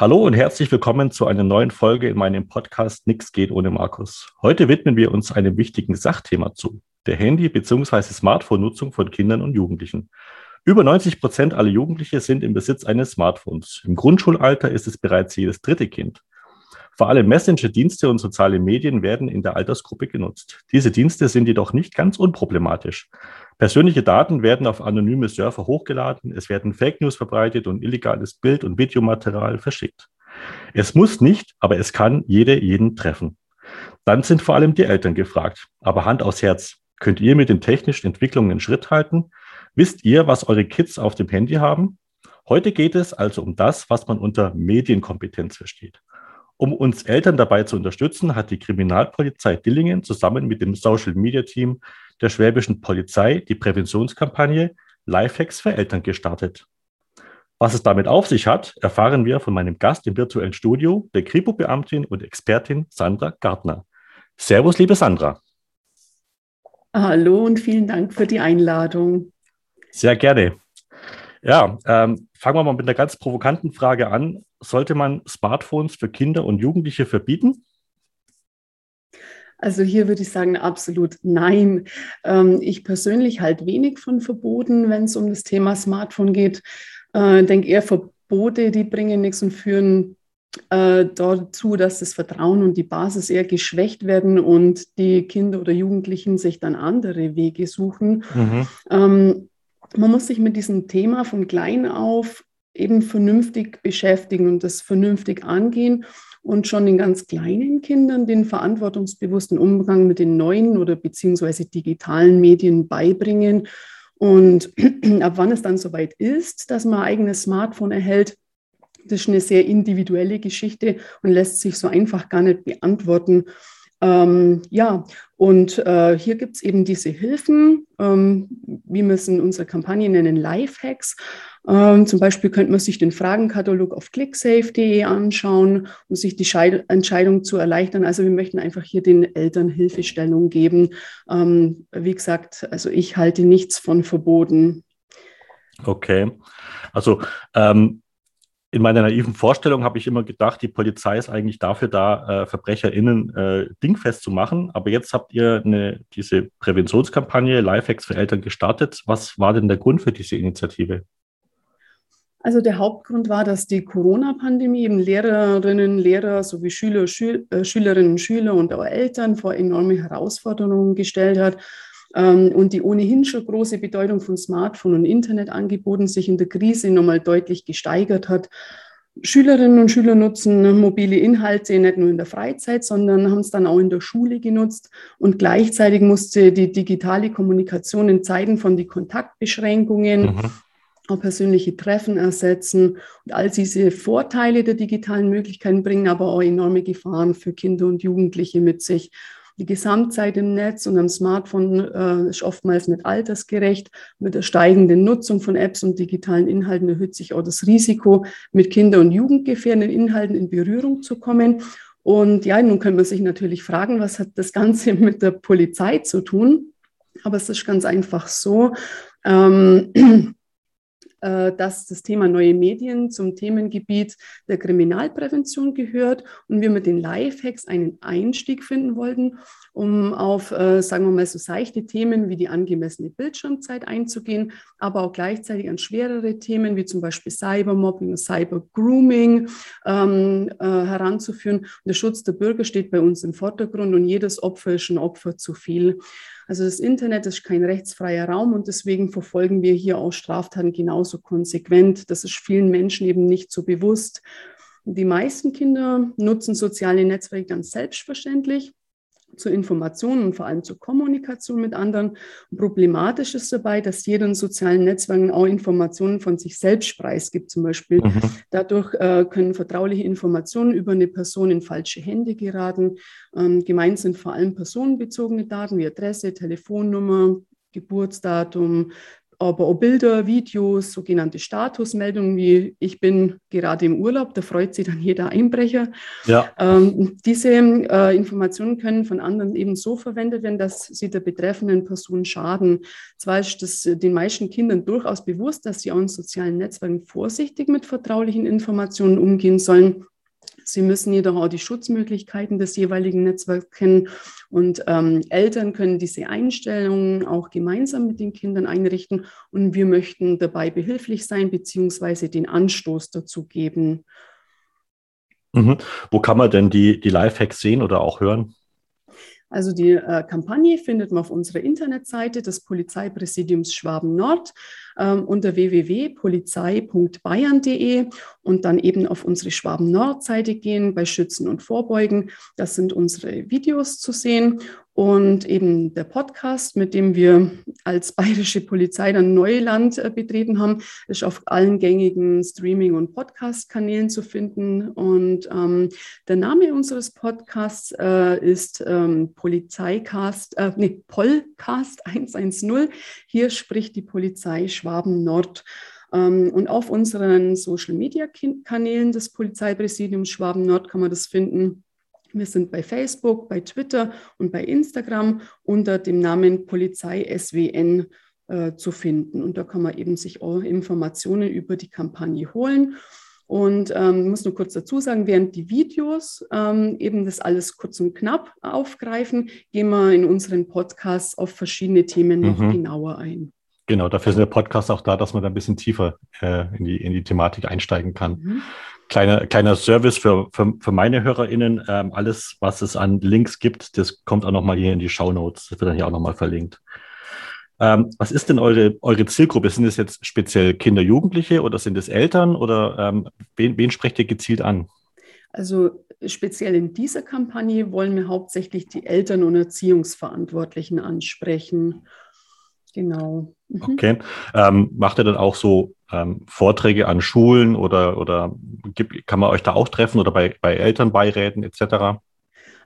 Hallo und herzlich willkommen zu einer neuen Folge in meinem Podcast Nix geht ohne Markus. Heute widmen wir uns einem wichtigen Sachthema zu, der Handy- bzw. Smartphone-Nutzung von Kindern und Jugendlichen. Über 90 Prozent aller Jugendliche sind im Besitz eines Smartphones. Im Grundschulalter ist es bereits jedes dritte Kind. Vor allem Messenger-Dienste und soziale Medien werden in der Altersgruppe genutzt. Diese Dienste sind jedoch nicht ganz unproblematisch. Persönliche Daten werden auf anonyme Server hochgeladen, es werden Fake News verbreitet und illegales Bild- und Videomaterial verschickt. Es muss nicht, aber es kann jede jeden treffen. Dann sind vor allem die Eltern gefragt. Aber Hand aufs Herz. Könnt ihr mit den technischen Entwicklungen Schritt halten? Wisst ihr, was eure Kids auf dem Handy haben? Heute geht es also um das, was man unter Medienkompetenz versteht. Um uns Eltern dabei zu unterstützen, hat die Kriminalpolizei Dillingen zusammen mit dem Social Media Team der Schwäbischen Polizei die Präventionskampagne Lifehacks für Eltern gestartet. Was es damit auf sich hat, erfahren wir von meinem Gast im virtuellen Studio, der Kripo-Beamtin und Expertin Sandra Gartner. Servus, liebe Sandra. Hallo und vielen Dank für die Einladung. Sehr gerne. Ja, ähm, fangen wir mal mit einer ganz provokanten Frage an. Sollte man Smartphones für Kinder und Jugendliche verbieten? Also hier würde ich sagen, absolut nein. Ähm, ich persönlich halte wenig von Verboten, wenn es um das Thema Smartphone geht. Äh, denke eher Verbote, die bringen nichts und führen äh, dazu, dass das Vertrauen und die Basis eher geschwächt werden und die Kinder oder Jugendlichen sich dann andere Wege suchen. Mhm. Ähm, man muss sich mit diesem Thema von klein auf eben vernünftig beschäftigen und das vernünftig angehen und schon den ganz kleinen Kindern den verantwortungsbewussten Umgang mit den neuen oder beziehungsweise digitalen Medien beibringen. Und ab wann es dann soweit ist, dass man ein eigenes Smartphone erhält, das ist eine sehr individuelle Geschichte und lässt sich so einfach gar nicht beantworten. Ähm, ja, und äh, hier gibt es eben diese Hilfen, ähm, wir es in unserer Kampagne nennen, Lifehacks. Ähm, zum Beispiel könnte man sich den Fragenkatalog auf clicksafe.de anschauen, um sich die Scheid Entscheidung zu erleichtern. Also wir möchten einfach hier den Eltern Hilfestellung geben. Ähm, wie gesagt, also ich halte nichts von verboten. Okay. Also ähm, in meiner naiven Vorstellung habe ich immer gedacht, die Polizei ist eigentlich dafür da, äh, VerbrecherInnen äh, dingfest zu machen. Aber jetzt habt ihr eine, diese Präventionskampagne Lifehacks für Eltern gestartet. Was war denn der Grund für diese Initiative? Also der Hauptgrund war, dass die Corona-Pandemie eben Lehrerinnen, Lehrer sowie Schüler, Schül äh, Schülerinnen, Schüler und auch Eltern vor enorme Herausforderungen gestellt hat und die ohnehin schon große Bedeutung von Smartphone und Internetangeboten sich in der Krise nochmal deutlich gesteigert hat. Schülerinnen und Schüler nutzen mobile Inhalte nicht nur in der Freizeit, sondern haben es dann auch in der Schule genutzt. Und gleichzeitig musste die digitale Kommunikation in Zeiten von den Kontaktbeschränkungen, mhm. auch persönliche Treffen ersetzen. Und all diese Vorteile der digitalen Möglichkeiten bringen aber auch enorme Gefahren für Kinder und Jugendliche mit sich. Die Gesamtzeit im Netz und am Smartphone äh, ist oftmals nicht altersgerecht. Mit der steigenden Nutzung von Apps und digitalen Inhalten erhöht sich auch das Risiko, mit Kinder- und Jugendgefährdenden Inhalten in Berührung zu kommen. Und ja, nun kann man sich natürlich fragen, was hat das Ganze mit der Polizei zu tun? Aber es ist ganz einfach so. Ähm, äh, dass das Thema neue Medien zum Themengebiet der Kriminalprävention gehört und wir mit den Lifehacks einen Einstieg finden wollten, um auf, äh, sagen wir mal, so seichte Themen wie die angemessene Bildschirmzeit einzugehen, aber auch gleichzeitig an schwerere Themen wie zum Beispiel Cybermobbing Cybergrooming ähm, äh, heranzuführen. Und der Schutz der Bürger steht bei uns im Vordergrund und jedes Opfer ist ein Opfer zu viel. Also das Internet ist kein rechtsfreier Raum und deswegen verfolgen wir hier auch Straftaten genauso konsequent. Das ist vielen Menschen eben nicht so bewusst. Die meisten Kinder nutzen soziale Netzwerke ganz selbstverständlich zur Information und vor allem zur Kommunikation mit anderen. Problematisch ist dabei, dass jeder in sozialen Netzwerken auch Informationen von sich selbst preisgibt, zum Beispiel. Mhm. Dadurch äh, können vertrauliche Informationen über eine Person in falsche Hände geraten. Ähm, gemeint sind vor allem personenbezogene Daten wie Adresse, Telefonnummer, Geburtsdatum, aber auch Bilder, Videos, sogenannte Statusmeldungen wie ich bin gerade im Urlaub, da freut sich dann jeder Einbrecher. Ja. Ähm, diese äh, Informationen können von anderen eben so verwendet werden, dass sie der betreffenden Person schaden. Zwar ist das den meisten Kindern durchaus bewusst, dass sie auch in sozialen Netzwerken vorsichtig mit vertraulichen Informationen umgehen sollen. Sie müssen jedoch auch die Schutzmöglichkeiten des jeweiligen Netzwerks kennen und ähm, Eltern können diese Einstellungen auch gemeinsam mit den Kindern einrichten und wir möchten dabei behilflich sein beziehungsweise den Anstoß dazu geben. Mhm. Wo kann man denn die, die Lifehacks sehen oder auch hören? Also die äh, Kampagne findet man auf unserer Internetseite des Polizeipräsidiums Schwaben Nord ähm, unter www.polizei.bayern.de und dann eben auf unsere Schwaben Nord-Seite gehen bei Schützen und Vorbeugen. Das sind unsere Videos zu sehen und eben der Podcast, mit dem wir als bayerische Polizei dann Neuland äh, betreten haben, ist auf allen gängigen Streaming- und Podcast-Kanälen zu finden. Und ähm, der Name unseres Podcasts äh, ist ähm, Polizeicast, äh, nee, Polcast 110. Hier spricht die Polizei Schwaben Nord. Ähm, und auf unseren Social-Media-Kanälen des Polizeipräsidiums Schwaben Nord kann man das finden. Wir sind bei Facebook, bei Twitter und bei Instagram unter dem Namen Polizei SWN äh, zu finden. Und da kann man eben sich auch Informationen über die Kampagne holen. Und ähm, muss nur kurz dazu sagen, während die Videos ähm, eben das alles kurz und knapp aufgreifen, gehen wir in unseren Podcasts auf verschiedene Themen noch mhm. genauer ein. Genau, dafür sind der Podcast auch da, dass man da ein bisschen tiefer äh, in, die, in die Thematik einsteigen kann. Mhm. Kleiner, kleiner Service für, für, für meine HörerInnen. Ähm, alles, was es an Links gibt, das kommt auch nochmal hier in die Show Notes. Das wird dann hier auch nochmal verlinkt. Ähm, was ist denn eure, eure Zielgruppe? Sind es jetzt speziell Kinder, Jugendliche oder sind es Eltern oder ähm, wen, wen sprecht ihr gezielt an? Also speziell in dieser Kampagne wollen wir hauptsächlich die Eltern und Erziehungsverantwortlichen ansprechen. Genau. Mhm. Okay. Ähm, macht ihr dann auch so ähm, Vorträge an Schulen oder, oder gibt, kann man euch da auch treffen oder bei, bei Elternbeiräten etc.?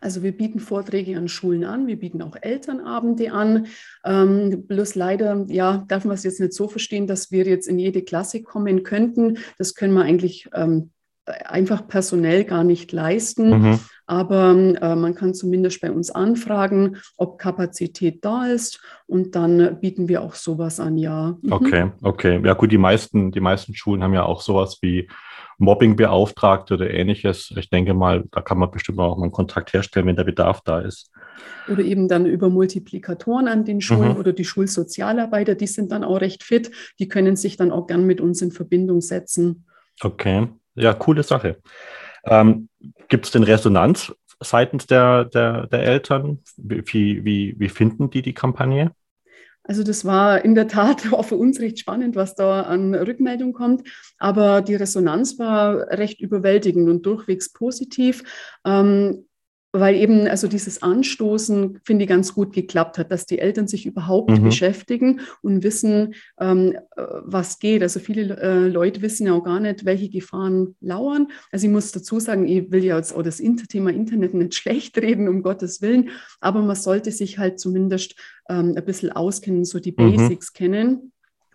Also wir bieten Vorträge an Schulen an, wir bieten auch Elternabende an. Ähm, bloß leider, ja, darf man es jetzt nicht so verstehen, dass wir jetzt in jede Klasse kommen könnten. Das können wir eigentlich ähm, einfach personell gar nicht leisten. Mhm. Aber äh, man kann zumindest bei uns anfragen, ob Kapazität da ist und dann bieten wir auch sowas an, ja. Mhm. Okay, okay. Ja gut, die meisten, die meisten Schulen haben ja auch sowas wie Mobbingbeauftragte oder ähnliches. Ich denke mal, da kann man bestimmt auch mal einen Kontakt herstellen, wenn der Bedarf da ist. Oder eben dann über Multiplikatoren an den Schulen mhm. oder die Schulsozialarbeiter, die sind dann auch recht fit, die können sich dann auch gern mit uns in Verbindung setzen. Okay, ja, coole Sache. Ähm, Gibt es denn Resonanz seitens der, der, der Eltern? Wie, wie, wie finden die die Kampagne? Also das war in der Tat auch für uns recht spannend, was da an Rückmeldung kommt. Aber die Resonanz war recht überwältigend und durchwegs positiv. Ähm, weil eben also dieses Anstoßen, finde ich, ganz gut geklappt hat, dass die Eltern sich überhaupt mhm. beschäftigen und wissen, ähm, äh, was geht. Also viele äh, Leute wissen ja auch gar nicht, welche Gefahren lauern. Also ich muss dazu sagen, ich will ja jetzt auch das Inter Thema Internet nicht schlecht reden, um Gottes Willen, aber man sollte sich halt zumindest ähm, ein bisschen auskennen, so die mhm. Basics mhm. kennen.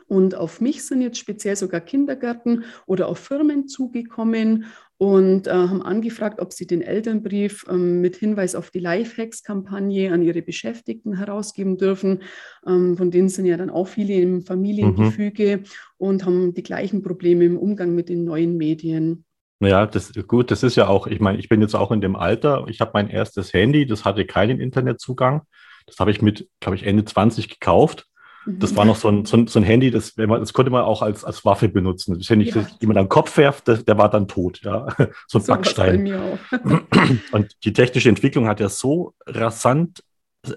Und auf mich sind jetzt speziell sogar Kindergärten oder auch Firmen zugekommen und äh, haben angefragt, ob sie den Elternbrief ähm, mit Hinweis auf die Lifehacks-Kampagne an ihre Beschäftigten herausgeben dürfen. Ähm, von denen sind ja dann auch viele im Familiengefüge mhm. und haben die gleichen Probleme im Umgang mit den neuen Medien. Ja, das gut, das ist ja auch, ich meine, ich bin jetzt auch in dem Alter, ich habe mein erstes Handy, das hatte keinen Internetzugang. Das habe ich mit, glaube ich, Ende 20 gekauft. Das war noch so ein, so ein, so ein Handy, das, man, das konnte man auch als, als Waffe benutzen. Das Handy, ja. das man an den Kopf werft, das, der war dann tot. Ja? So ein so Backstein. Und die technische Entwicklung hat ja so rasant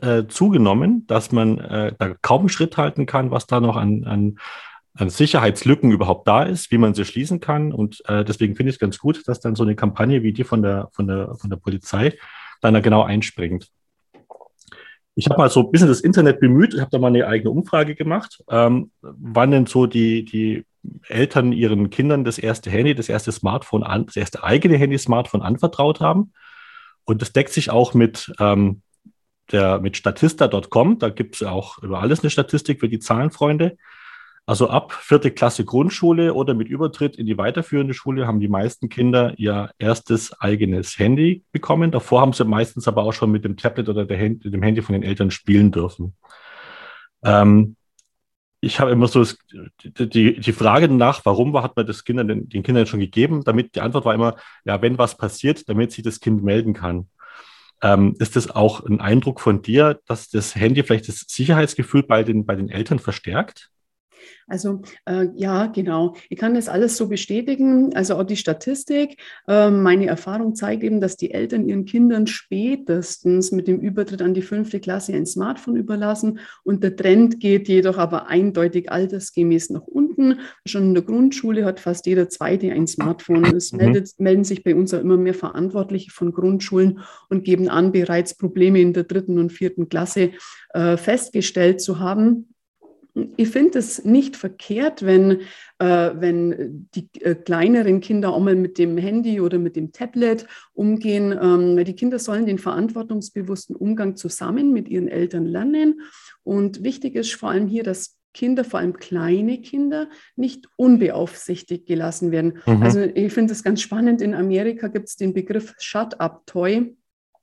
äh, zugenommen, dass man äh, da kaum Schritt halten kann, was da noch an, an, an Sicherheitslücken überhaupt da ist, wie man sie schließen kann. Und äh, deswegen finde ich es ganz gut, dass dann so eine Kampagne wie die von der, von der, von der Polizei dann da genau einspringt. Ich habe mal so ein bisschen das Internet bemüht, ich habe da mal eine eigene Umfrage gemacht, ähm, wann denn so die, die Eltern ihren Kindern das erste Handy, das erste Smartphone an, das erste eigene Handy-Smartphone anvertraut haben. Und das deckt sich auch mit, ähm, der, mit Statista.com. Da gibt es auch über alles eine Statistik für die Zahlenfreunde. Also ab vierte Klasse Grundschule oder mit Übertritt in die weiterführende Schule haben die meisten Kinder ihr erstes eigenes Handy bekommen. Davor haben sie meistens aber auch schon mit dem Tablet oder Hand dem Handy von den Eltern spielen dürfen. Ähm, ich habe immer so das, die, die Frage nach, warum hat man das Kindern, den, den Kindern schon gegeben, damit die Antwort war immer, ja, wenn was passiert, damit sich das Kind melden kann. Ähm, ist das auch ein Eindruck von dir, dass das Handy vielleicht das Sicherheitsgefühl bei den, bei den Eltern verstärkt? Also äh, ja, genau. Ich kann das alles so bestätigen. Also auch die Statistik. Äh, meine Erfahrung zeigt eben, dass die Eltern ihren Kindern spätestens mit dem Übertritt an die fünfte Klasse ein Smartphone überlassen. Und der Trend geht jedoch aber eindeutig altersgemäß nach unten. Schon in der Grundschule hat fast jeder Zweite ein Smartphone. Es mhm. meldet, melden sich bei uns auch immer mehr Verantwortliche von Grundschulen und geben an, bereits Probleme in der dritten und vierten Klasse äh, festgestellt zu haben ich finde es nicht verkehrt, wenn, äh, wenn die äh, kleineren Kinder auch mal mit dem Handy oder mit dem Tablet umgehen. Ähm, die Kinder sollen den verantwortungsbewussten Umgang zusammen mit ihren Eltern lernen. Und wichtig ist vor allem hier, dass Kinder, vor allem kleine Kinder, nicht unbeaufsichtigt gelassen werden. Mhm. Also ich finde es ganz spannend. In Amerika gibt es den Begriff Shut-up-Toy.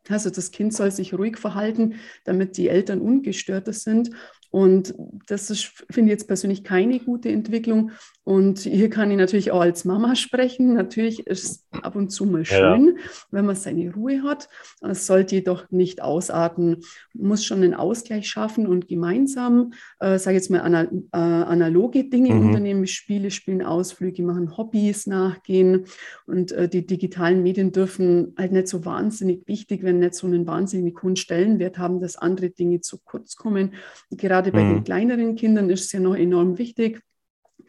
Also das Kind soll sich ruhig verhalten, damit die Eltern ungestörter sind. Und das finde ich jetzt persönlich keine gute Entwicklung. Und hier kann ich natürlich auch als Mama sprechen. Natürlich ist es ab und zu mal schön, ja. wenn man seine Ruhe hat. Es sollte jedoch nicht ausarten. Man muss schon einen Ausgleich schaffen und gemeinsam, äh, sage jetzt mal, ana äh, analoge Dinge mhm. unternehmen, Spiele spielen, Ausflüge machen, Hobbys nachgehen. Und äh, die digitalen Medien dürfen halt nicht so wahnsinnig wichtig, wenn nicht so einen wahnsinnig hohen Stellenwert haben, dass andere Dinge zu kurz kommen. Gerade gerade bei mhm. den kleineren Kindern ist es ja noch enorm wichtig,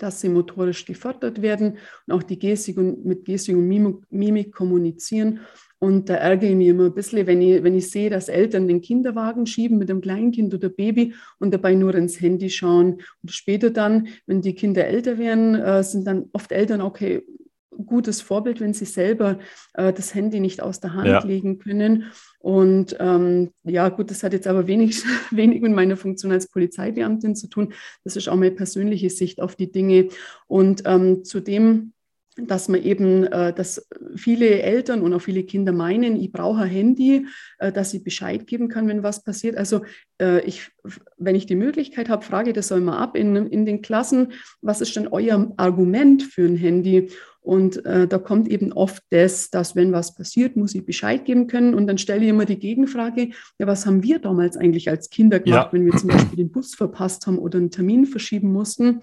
dass sie motorisch gefördert werden und auch die Gestik und mit Gestik und Mimik, kommunizieren. Und da ärgere ich mich immer ein bisschen, wenn ich, wenn ich sehe, dass Eltern den Kinderwagen schieben mit einem Kleinkind oder Baby und dabei nur ins Handy schauen. Und später dann, wenn die Kinder älter werden, äh, sind dann oft Eltern, okay, gutes Vorbild, wenn sie selber äh, das Handy nicht aus der Hand ja. legen können. Und ähm, ja, gut, das hat jetzt aber wenig, wenig mit meiner Funktion als Polizeibeamtin zu tun. Das ist auch meine persönliche Sicht auf die Dinge. Und ähm, zudem dass man eben, äh, dass viele Eltern und auch viele Kinder meinen, ich brauche ein Handy, äh, dass ich Bescheid geben kann, wenn was passiert. Also äh, ich, wenn ich die Möglichkeit habe, frage das mal ab in, in den Klassen, was ist denn euer Argument für ein Handy? Und äh, da kommt eben oft das, dass wenn was passiert, muss ich Bescheid geben können. Und dann stelle ich immer die Gegenfrage, ja, was haben wir damals eigentlich als Kinder gemacht, ja. wenn wir zum Beispiel den Bus verpasst haben oder einen Termin verschieben mussten?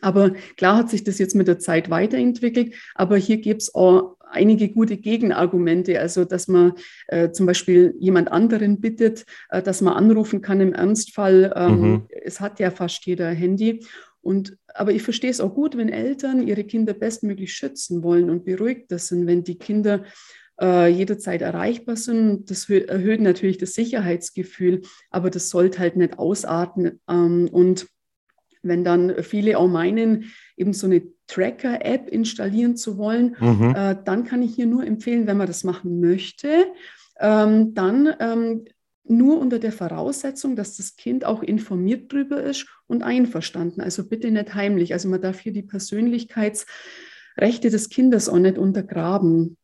Aber klar hat sich das jetzt mit der Zeit weiterentwickelt, aber hier gibt es auch einige gute Gegenargumente, also dass man äh, zum Beispiel jemand anderen bittet, äh, dass man anrufen kann im Ernstfall. Ähm, mhm. Es hat ja fast jeder Handy. Und, aber ich verstehe es auch gut, wenn Eltern ihre Kinder bestmöglich schützen wollen und beruhigter sind, wenn die Kinder äh, jederzeit erreichbar sind. Das erhöht natürlich das Sicherheitsgefühl, aber das sollte halt nicht ausarten. Ähm, und wenn dann viele auch meinen, eben so eine Tracker-App installieren zu wollen, mhm. äh, dann kann ich hier nur empfehlen, wenn man das machen möchte, ähm, dann ähm, nur unter der Voraussetzung, dass das Kind auch informiert drüber ist und einverstanden. Also bitte nicht heimlich. Also man darf hier die Persönlichkeitsrechte des Kindes auch nicht untergraben.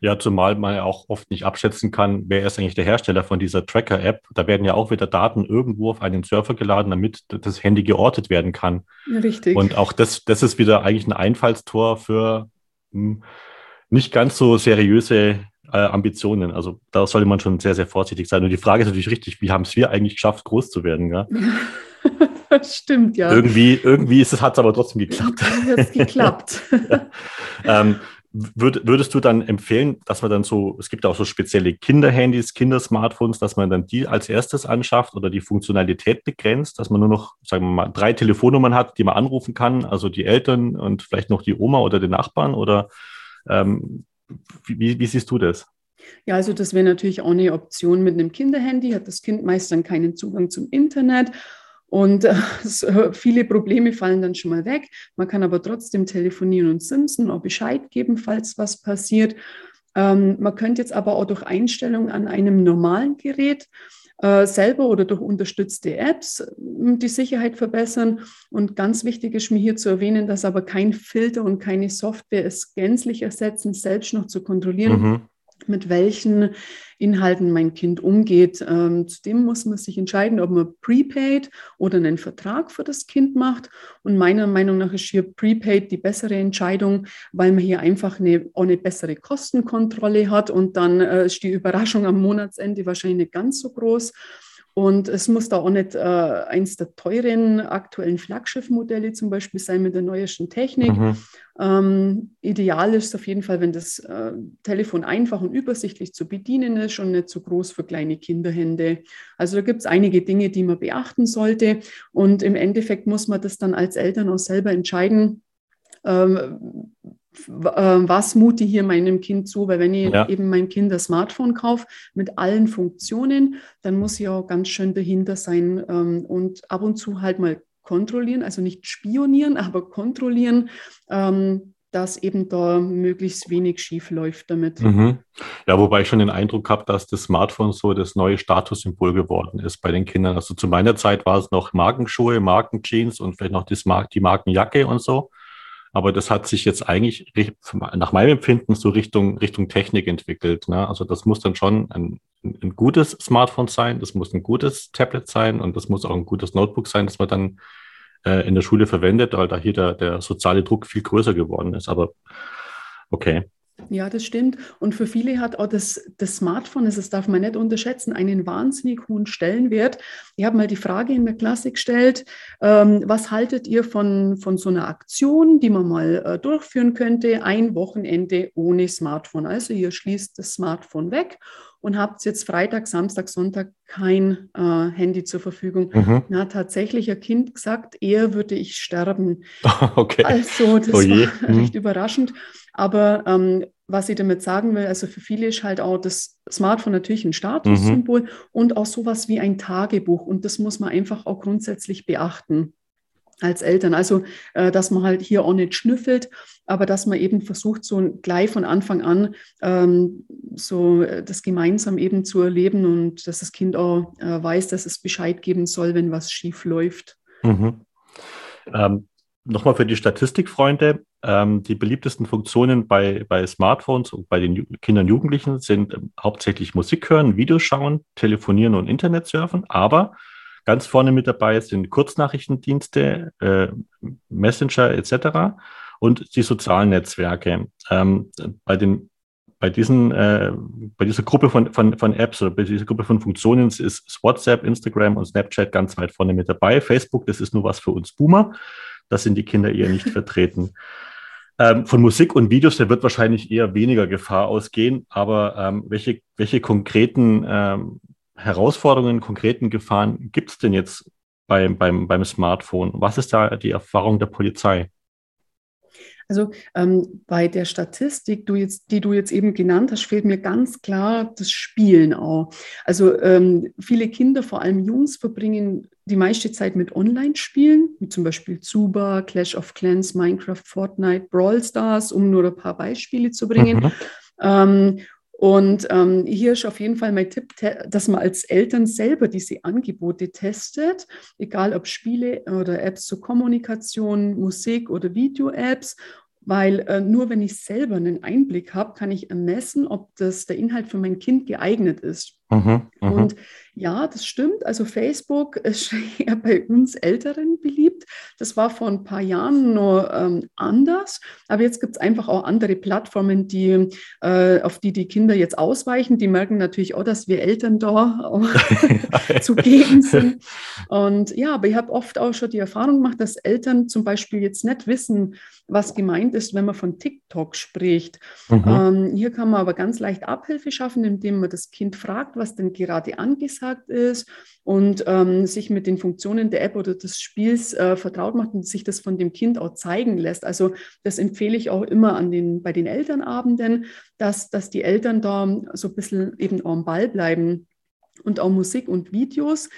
Ja, zumal man ja auch oft nicht abschätzen kann, wer ist eigentlich der Hersteller von dieser Tracker-App. Da werden ja auch wieder Daten irgendwo auf einen Server geladen, damit das Handy geortet werden kann. Richtig. Und auch das, das ist wieder eigentlich ein Einfallstor für hm, nicht ganz so seriöse äh, Ambitionen. Also da sollte man schon sehr, sehr vorsichtig sein. Und die Frage ist natürlich richtig, wie haben es wir eigentlich geschafft, groß zu werden? Gell? das stimmt, ja. Irgendwie, irgendwie hat es aber trotzdem geklappt. Hat es geklappt. ja. ähm, Würd, würdest du dann empfehlen, dass man dann so, es gibt auch so spezielle Kinderhandys, Kindersmartphones, dass man dann die als erstes anschafft oder die Funktionalität begrenzt, dass man nur noch, sagen wir mal, drei Telefonnummern hat, die man anrufen kann, also die Eltern und vielleicht noch die Oma oder den Nachbarn oder ähm, wie, wie siehst du das? Ja, also das wäre natürlich auch eine Option mit einem Kinderhandy, hat das Kind meist dann keinen Zugang zum Internet und äh, viele Probleme fallen dann schon mal weg. Man kann aber trotzdem telefonieren und simsen, auch Bescheid geben, falls was passiert. Ähm, man könnte jetzt aber auch durch Einstellungen an einem normalen Gerät äh, selber oder durch unterstützte Apps äh, die Sicherheit verbessern. Und ganz wichtig ist mir hier zu erwähnen, dass aber kein Filter und keine Software es gänzlich ersetzen, selbst noch zu kontrollieren. Mhm mit welchen Inhalten mein Kind umgeht. Ähm, zudem muss man sich entscheiden, ob man Prepaid oder einen Vertrag für das Kind macht. Und meiner Meinung nach ist hier Prepaid die bessere Entscheidung, weil man hier einfach eine, auch eine bessere Kostenkontrolle hat und dann äh, ist die Überraschung am Monatsende wahrscheinlich nicht ganz so groß. Und es muss da auch nicht äh, eins der teuren aktuellen Flaggschiffmodelle zum Beispiel sein mit der neuesten Technik. Mhm. Ähm, ideal ist auf jeden Fall, wenn das äh, Telefon einfach und übersichtlich zu bedienen ist und nicht zu groß für kleine Kinderhände. Also da gibt es einige Dinge, die man beachten sollte. Und im Endeffekt muss man das dann als Eltern auch selber entscheiden. Ähm, äh, was mute ich hier meinem Kind zu? Weil wenn ich ja. eben meinem Kind das Smartphone kaufe mit allen Funktionen, dann muss ich auch ganz schön dahinter sein ähm, und ab und zu halt mal kontrollieren, also nicht spionieren, aber kontrollieren, ähm, dass eben da möglichst wenig schief läuft damit. Mhm. Ja, wobei ich schon den Eindruck habe, dass das Smartphone so das neue Statussymbol geworden ist bei den Kindern. Also zu meiner Zeit war es noch Markenschuhe, Markenjeans und vielleicht noch die Markenjacke und so. Aber das hat sich jetzt eigentlich nach meinem Empfinden so Richtung, Richtung Technik entwickelt. Ne? Also das muss dann schon ein, ein gutes Smartphone sein, das muss ein gutes Tablet sein und das muss auch ein gutes Notebook sein, das man dann äh, in der Schule verwendet, weil da hier der, der soziale Druck viel größer geworden ist. Aber okay. Ja, das stimmt. Und für viele hat auch das, das Smartphone, das darf man nicht unterschätzen, einen wahnsinnig hohen Stellenwert. Ich habe mal die Frage in der Klasse gestellt, ähm, was haltet ihr von, von so einer Aktion, die man mal äh, durchführen könnte, ein Wochenende ohne Smartphone? Also ihr schließt das Smartphone weg und habt jetzt Freitag, Samstag, Sonntag kein äh, Handy zur Verfügung. Mhm. Na, tatsächlich ein Kind gesagt, eher würde ich sterben. Okay. Also das oh war mhm. recht überraschend. Aber ähm, was ich damit sagen will, also für viele ist halt auch das Smartphone natürlich ein Statussymbol mhm. und auch sowas wie ein Tagebuch. Und das muss man einfach auch grundsätzlich beachten als Eltern. Also, äh, dass man halt hier auch nicht schnüffelt, aber dass man eben versucht, so gleich von Anfang an ähm, so äh, das gemeinsam eben zu erleben und dass das Kind auch äh, weiß, dass es Bescheid geben soll, wenn was schief läuft. Mhm. Ähm, Nochmal für die Statistikfreunde. Ähm, die beliebtesten Funktionen bei, bei Smartphones und bei den Kindern und Jugendlichen sind ähm, hauptsächlich Musik hören, Videos schauen, telefonieren und Internet surfen. Aber ganz vorne mit dabei sind Kurznachrichtendienste, äh, Messenger etc. und die sozialen Netzwerke. Ähm, bei den bei, diesen, äh, bei dieser Gruppe von, von, von Apps oder bei dieser Gruppe von Funktionen ist WhatsApp, Instagram und Snapchat ganz weit vorne mit dabei. Facebook, das ist nur was für uns Boomer. Da sind die Kinder eher nicht vertreten. Ähm, von Musik und Videos, da wird wahrscheinlich eher weniger Gefahr ausgehen. Aber ähm, welche, welche konkreten ähm, Herausforderungen, konkreten Gefahren gibt es denn jetzt beim, beim, beim Smartphone? Was ist da die Erfahrung der Polizei? Also ähm, bei der Statistik, du jetzt, die du jetzt eben genannt hast, fehlt mir ganz klar das Spielen auch. Also ähm, viele Kinder, vor allem Jungs, verbringen die meiste Zeit mit Online-Spielen, wie zum Beispiel Zuba, Clash of Clans, Minecraft, Fortnite, Brawl Stars, um nur ein paar Beispiele zu bringen. Mhm. Ähm, und ähm, hier ist auf jeden Fall mein Tipp, dass man als Eltern selber diese Angebote testet, egal ob Spiele oder Apps zur Kommunikation, Musik oder Video-Apps weil äh, nur wenn ich selber einen Einblick habe, kann ich ermessen, ob das der Inhalt für mein Kind geeignet ist. Mhm, mhm, und ja, das stimmt. Also Facebook ist eher bei uns Älteren beliebt. Das war vor ein paar Jahren nur ähm, anders. Aber jetzt gibt es einfach auch andere Plattformen, die, äh, auf die die Kinder jetzt ausweichen. Die merken natürlich auch, dass wir Eltern da zugegen sind. Und ja, aber ich habe oft auch schon die Erfahrung gemacht, dass Eltern zum Beispiel jetzt nicht wissen, was gemeint ist, wenn man von TikTok spricht. Mhm. Ähm, hier kann man aber ganz leicht Abhilfe schaffen, indem man das Kind fragt, was denn gerade angesagt ist und ähm, sich mit den Funktionen der App oder des Spiels äh, vertraut macht und sich das von dem Kind auch zeigen lässt. Also das empfehle ich auch immer an den, bei den Elternabenden, dass, dass die Eltern da so ein bisschen eben am Ball bleiben und auch Musik und Videos,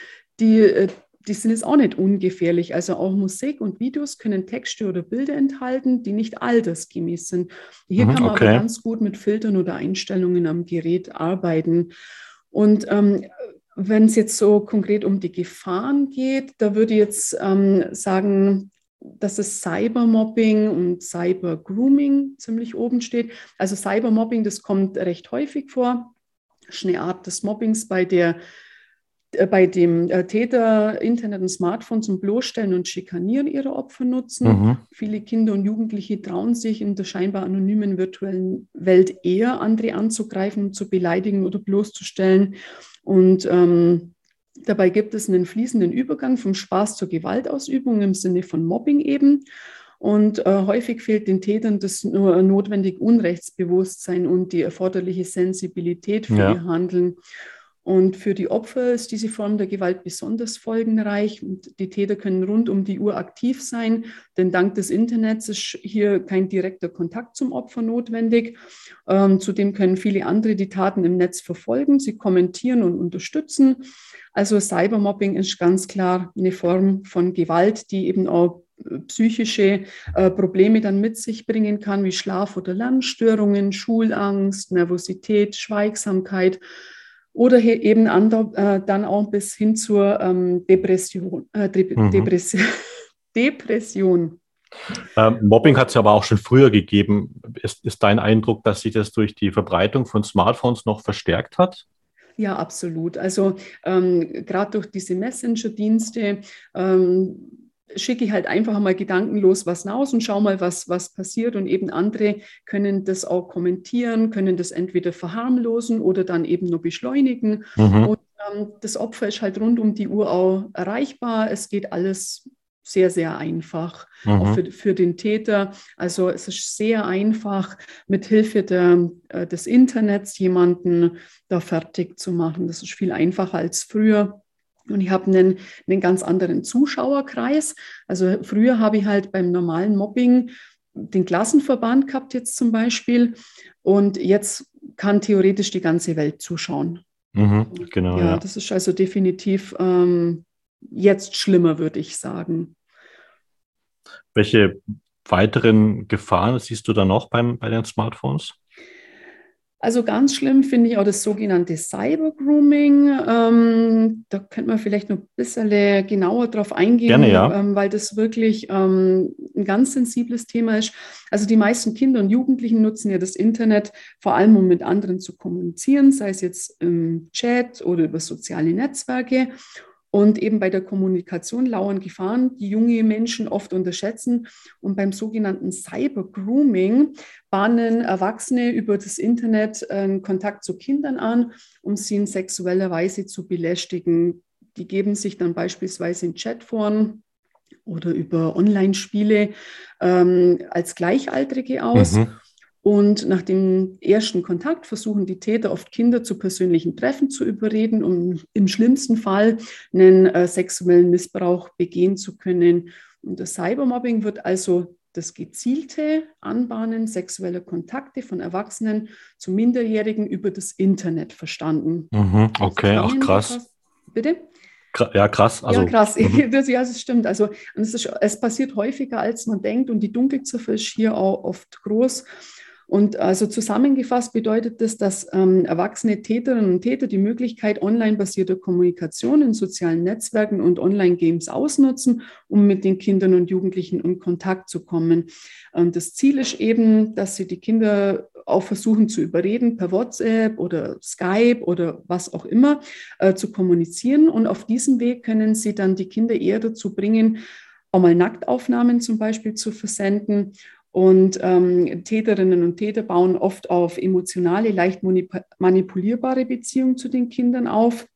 die, äh, die sind jetzt auch nicht ungefährlich. Also auch Musik und Videos können Texte oder Bilder enthalten, die nicht altersgemäß sind. Hier mhm, kann man okay. aber ganz gut mit Filtern oder Einstellungen am Gerät arbeiten. Und ähm, Wenn es jetzt so konkret um die Gefahren geht, da würde ich jetzt ähm, sagen, dass es Cybermobbing und Cybergrooming ziemlich oben steht. Also Cybermobbing, das kommt recht häufig vor. Das ist eine Art des Mobbings, bei der bei dem äh, Täter Internet und Smartphone zum Bloßstellen und Schikanieren ihrer Opfer nutzen. Mhm. Viele Kinder und Jugendliche trauen sich in der scheinbar anonymen virtuellen Welt eher, andere anzugreifen, zu beleidigen oder bloßzustellen. Und ähm, dabei gibt es einen fließenden Übergang vom Spaß zur Gewaltausübung im Sinne von Mobbing eben. Und äh, häufig fehlt den Tätern das nur notwendige Unrechtsbewusstsein und die erforderliche Sensibilität für ja. ihr Handeln. Und für die Opfer ist diese Form der Gewalt besonders folgenreich. Und die Täter können rund um die Uhr aktiv sein, denn dank des Internets ist hier kein direkter Kontakt zum Opfer notwendig. Ähm, zudem können viele andere die Taten im Netz verfolgen, sie kommentieren und unterstützen. Also Cybermobbing ist ganz klar eine Form von Gewalt, die eben auch äh, psychische äh, Probleme dann mit sich bringen kann, wie Schlaf- oder Lernstörungen, Schulangst, Nervosität, Schweigsamkeit oder eben ander, äh, dann auch bis hin zur ähm, Depression. Äh, De mhm. Depression. Depression. Ähm, Mobbing hat es aber auch schon früher gegeben. Ist, ist dein Eindruck, dass sich das durch die Verbreitung von Smartphones noch verstärkt hat? Ja, absolut. Also ähm, gerade durch diese Messenger-Dienste ähm, schicke ich halt einfach mal gedankenlos was raus und schau mal, was, was passiert. Und eben andere können das auch kommentieren, können das entweder verharmlosen oder dann eben nur beschleunigen. Mhm. Und ähm, das Opfer ist halt rund um die Uhr auch erreichbar. Es geht alles sehr, sehr einfach, mhm. auch für, für den Täter. Also es ist sehr einfach, mit Hilfe der, äh, des Internets jemanden da fertig zu machen. Das ist viel einfacher als früher. Und ich habe einen, einen ganz anderen Zuschauerkreis. Also früher habe ich halt beim normalen Mobbing den Klassenverband gehabt jetzt zum Beispiel. Und jetzt kann theoretisch die ganze Welt zuschauen. Mhm, genau. Ja, ja, das ist also definitiv ähm, jetzt schlimmer, würde ich sagen. Welche weiteren Gefahren siehst du da noch beim, bei den Smartphones? Also ganz schlimm finde ich auch das sogenannte Cyber-Grooming. Ähm, da könnte man vielleicht noch ein bisschen genauer drauf eingehen, Gerne, ja. ähm, weil das wirklich ähm, ein ganz sensibles Thema ist. Also die meisten Kinder und Jugendlichen nutzen ja das Internet vor allem, um mit anderen zu kommunizieren, sei es jetzt im Chat oder über soziale Netzwerke. Und eben bei der Kommunikation lauern Gefahren, die junge Menschen oft unterschätzen. Und beim sogenannten Cyber-Grooming bahnen Erwachsene über das Internet einen Kontakt zu Kindern an, um sie in sexueller Weise zu belästigen. Die geben sich dann beispielsweise in Chatforen oder über Online-Spiele ähm, als Gleichaltrige aus. Mhm. Und nach dem ersten Kontakt versuchen die Täter oft Kinder zu persönlichen Treffen zu überreden, um im schlimmsten Fall einen äh, sexuellen Missbrauch begehen zu können. Und das Cybermobbing wird also das gezielte Anbahnen sexueller Kontakte von Erwachsenen zu Minderjährigen über das Internet verstanden. Mhm, okay, auch krass. Bitte? Ja, krass. Also, ja, krass. Mhm. Das, ja, das stimmt. Also es, ist, es passiert häufiger, als man denkt und die Dunkelziffer ist hier auch oft groß. Und also zusammengefasst bedeutet das, dass ähm, erwachsene Täterinnen und Täter die Möglichkeit online-basierter Kommunikation in sozialen Netzwerken und Online-Games ausnutzen, um mit den Kindern und Jugendlichen in Kontakt zu kommen. Und das Ziel ist eben, dass sie die Kinder auch versuchen zu überreden, per WhatsApp oder Skype oder was auch immer äh, zu kommunizieren. Und auf diesem Weg können sie dann die Kinder eher dazu bringen, auch mal Nacktaufnahmen zum Beispiel zu versenden und ähm, Täterinnen und Täter bauen oft auf emotionale, leicht manipulierbare Beziehungen zu den Kindern auf,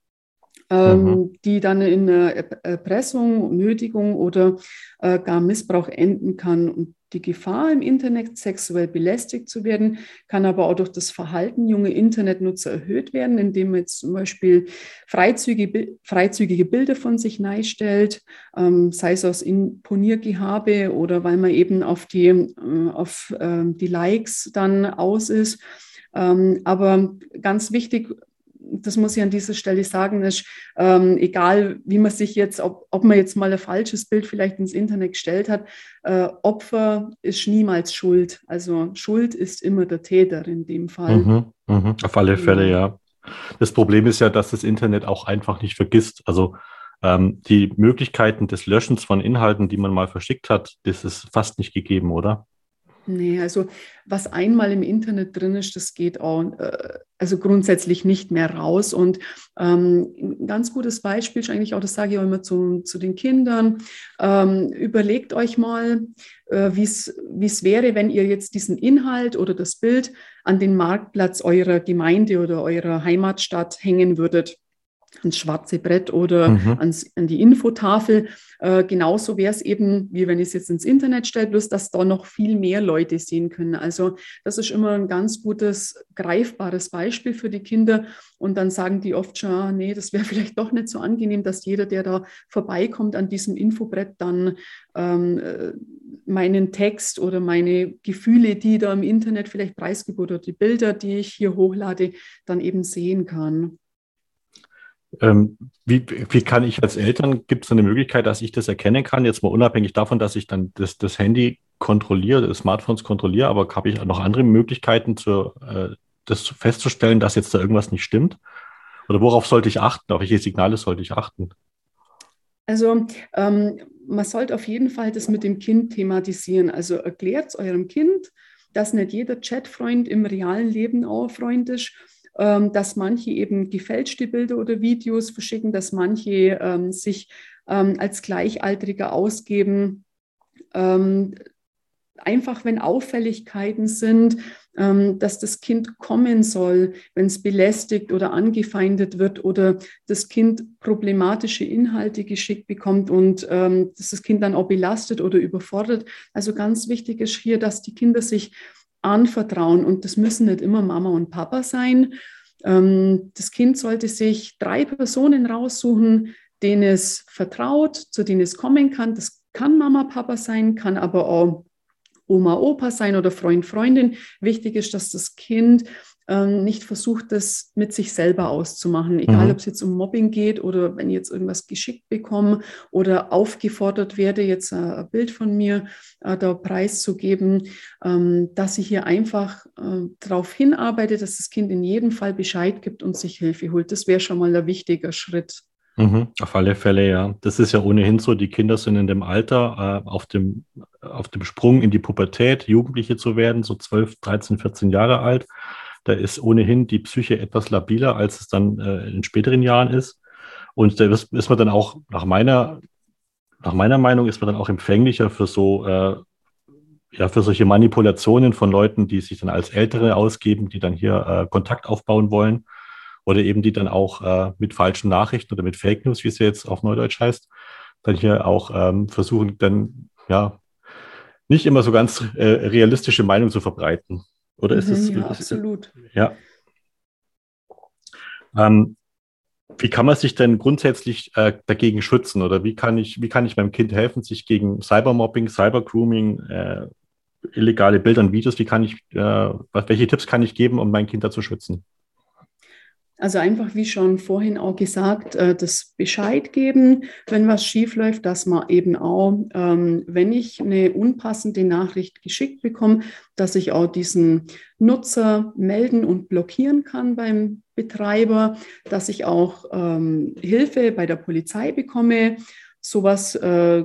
mhm. die dann in Erpressung, Nötigung oder äh, gar Missbrauch enden kann. Und die Gefahr im Internet, sexuell belästigt zu werden, kann aber auch durch das Verhalten junger Internetnutzer erhöht werden, indem man jetzt zum Beispiel freizügige, freizügige Bilder von sich neistellt, ähm, sei es aus Imponiergehabe oder weil man eben auf die, äh, auf, äh, die Likes dann aus ist. Ähm, aber ganz wichtig, das muss ich an dieser Stelle sagen, ist, ähm, egal wie man sich jetzt, ob, ob man jetzt mal ein falsches Bild vielleicht ins Internet gestellt hat, äh, Opfer ist niemals schuld. Also Schuld ist immer der Täter in dem Fall. Mhm, mh, auf alle Fälle, ja. Das Problem ist ja, dass das Internet auch einfach nicht vergisst. Also ähm, die Möglichkeiten des Löschens von Inhalten, die man mal verschickt hat, das ist fast nicht gegeben, oder? Nee, also was einmal im Internet drin ist, das geht auch äh, also grundsätzlich nicht mehr raus. Und ähm, ein ganz gutes Beispiel ist eigentlich auch, das sage ich auch immer zu, zu den Kindern, ähm, überlegt euch mal, äh, wie es wäre, wenn ihr jetzt diesen Inhalt oder das Bild an den Marktplatz eurer Gemeinde oder eurer Heimatstadt hängen würdet ans schwarze Brett oder mhm. ans, an die Infotafel. Äh, genauso wäre es eben, wie wenn ich es jetzt ins Internet stelle, bloß dass da noch viel mehr Leute sehen können. Also das ist immer ein ganz gutes, greifbares Beispiel für die Kinder. Und dann sagen die oft schon, ah, nee, das wäre vielleicht doch nicht so angenehm, dass jeder, der da vorbeikommt an diesem Infobrett, dann ähm, äh, meinen Text oder meine Gefühle, die da im Internet vielleicht preisgebe oder die Bilder, die ich hier hochlade, dann eben sehen kann. Ähm, wie, wie kann ich als Eltern, gibt es eine Möglichkeit, dass ich das erkennen kann? Jetzt mal unabhängig davon, dass ich dann das, das Handy kontrolliere, das Smartphones kontrolliere, aber habe ich noch andere Möglichkeiten, zu, äh, das festzustellen, dass jetzt da irgendwas nicht stimmt? Oder worauf sollte ich achten? Auf welche Signale sollte ich achten? Also ähm, man sollte auf jeden Fall das mit dem Kind thematisieren. Also erklärt es eurem Kind, dass nicht jeder Chatfreund im realen Leben auch Freund ist dass manche eben gefälschte Bilder oder Videos verschicken, dass manche ähm, sich ähm, als Gleichaltrige ausgeben. einfach wenn Auffälligkeiten sind, dass das Kind kommen soll, wenn es belästigt oder angefeindet wird oder das Kind problematische Inhalte geschickt bekommt und dass das Kind dann auch belastet oder überfordert. Also ganz wichtig ist hier, dass die Kinder sich anvertrauen. Und das müssen nicht immer Mama und Papa sein. Ähm, das Kind sollte sich drei Personen raussuchen, denen es vertraut, zu denen es kommen kann. Das kann Mama, Papa sein, kann aber auch Oma, Opa sein oder Freund, Freundin. Wichtig ist, dass das Kind ähm, nicht versucht, das mit sich selber auszumachen, egal mhm. ob es jetzt um Mobbing geht oder wenn ich jetzt irgendwas geschickt bekomme oder aufgefordert werde, jetzt ein Bild von mir äh, da preiszugeben, ähm, dass ich hier einfach äh, darauf hinarbeite, dass das Kind in jedem Fall Bescheid gibt und sich Hilfe holt. Das wäre schon mal ein wichtiger Schritt. Mhm, auf alle Fälle, ja. Das ist ja ohnehin so, die Kinder sind in dem Alter äh, auf, dem, auf dem Sprung in die Pubertät, Jugendliche zu werden, so 12, 13, 14 Jahre alt. Da ist ohnehin die Psyche etwas labiler, als es dann äh, in späteren Jahren ist. Und da ist, ist man dann auch nach meiner, nach meiner Meinung ist man dann auch empfänglicher für so, äh, ja, für solche Manipulationen von Leuten, die sich dann als Ältere ausgeben, die dann hier äh, Kontakt aufbauen wollen oder eben die dann auch äh, mit falschen Nachrichten oder mit Fake News, wie es ja jetzt auf Neudeutsch heißt, dann hier auch ähm, versuchen, dann ja nicht immer so ganz äh, realistische Meinungen zu verbreiten. Oder ist mhm, es? Ja, absolut. Ja. Ähm, wie kann man sich denn grundsätzlich äh, dagegen schützen oder wie kann ich, wie kann ich meinem Kind helfen, sich gegen Cybermobbing, Cybergrooming, äh, illegale Bilder und Videos, wie kann ich, äh, welche Tipps kann ich geben, um mein Kind da zu schützen? Also einfach, wie schon vorhin auch gesagt, äh, das Bescheid geben, wenn was schief läuft, dass man eben auch, ähm, wenn ich eine unpassende Nachricht geschickt bekomme, dass ich auch diesen Nutzer melden und blockieren kann beim Betreiber, dass ich auch ähm, Hilfe bei der Polizei bekomme. Sowas äh,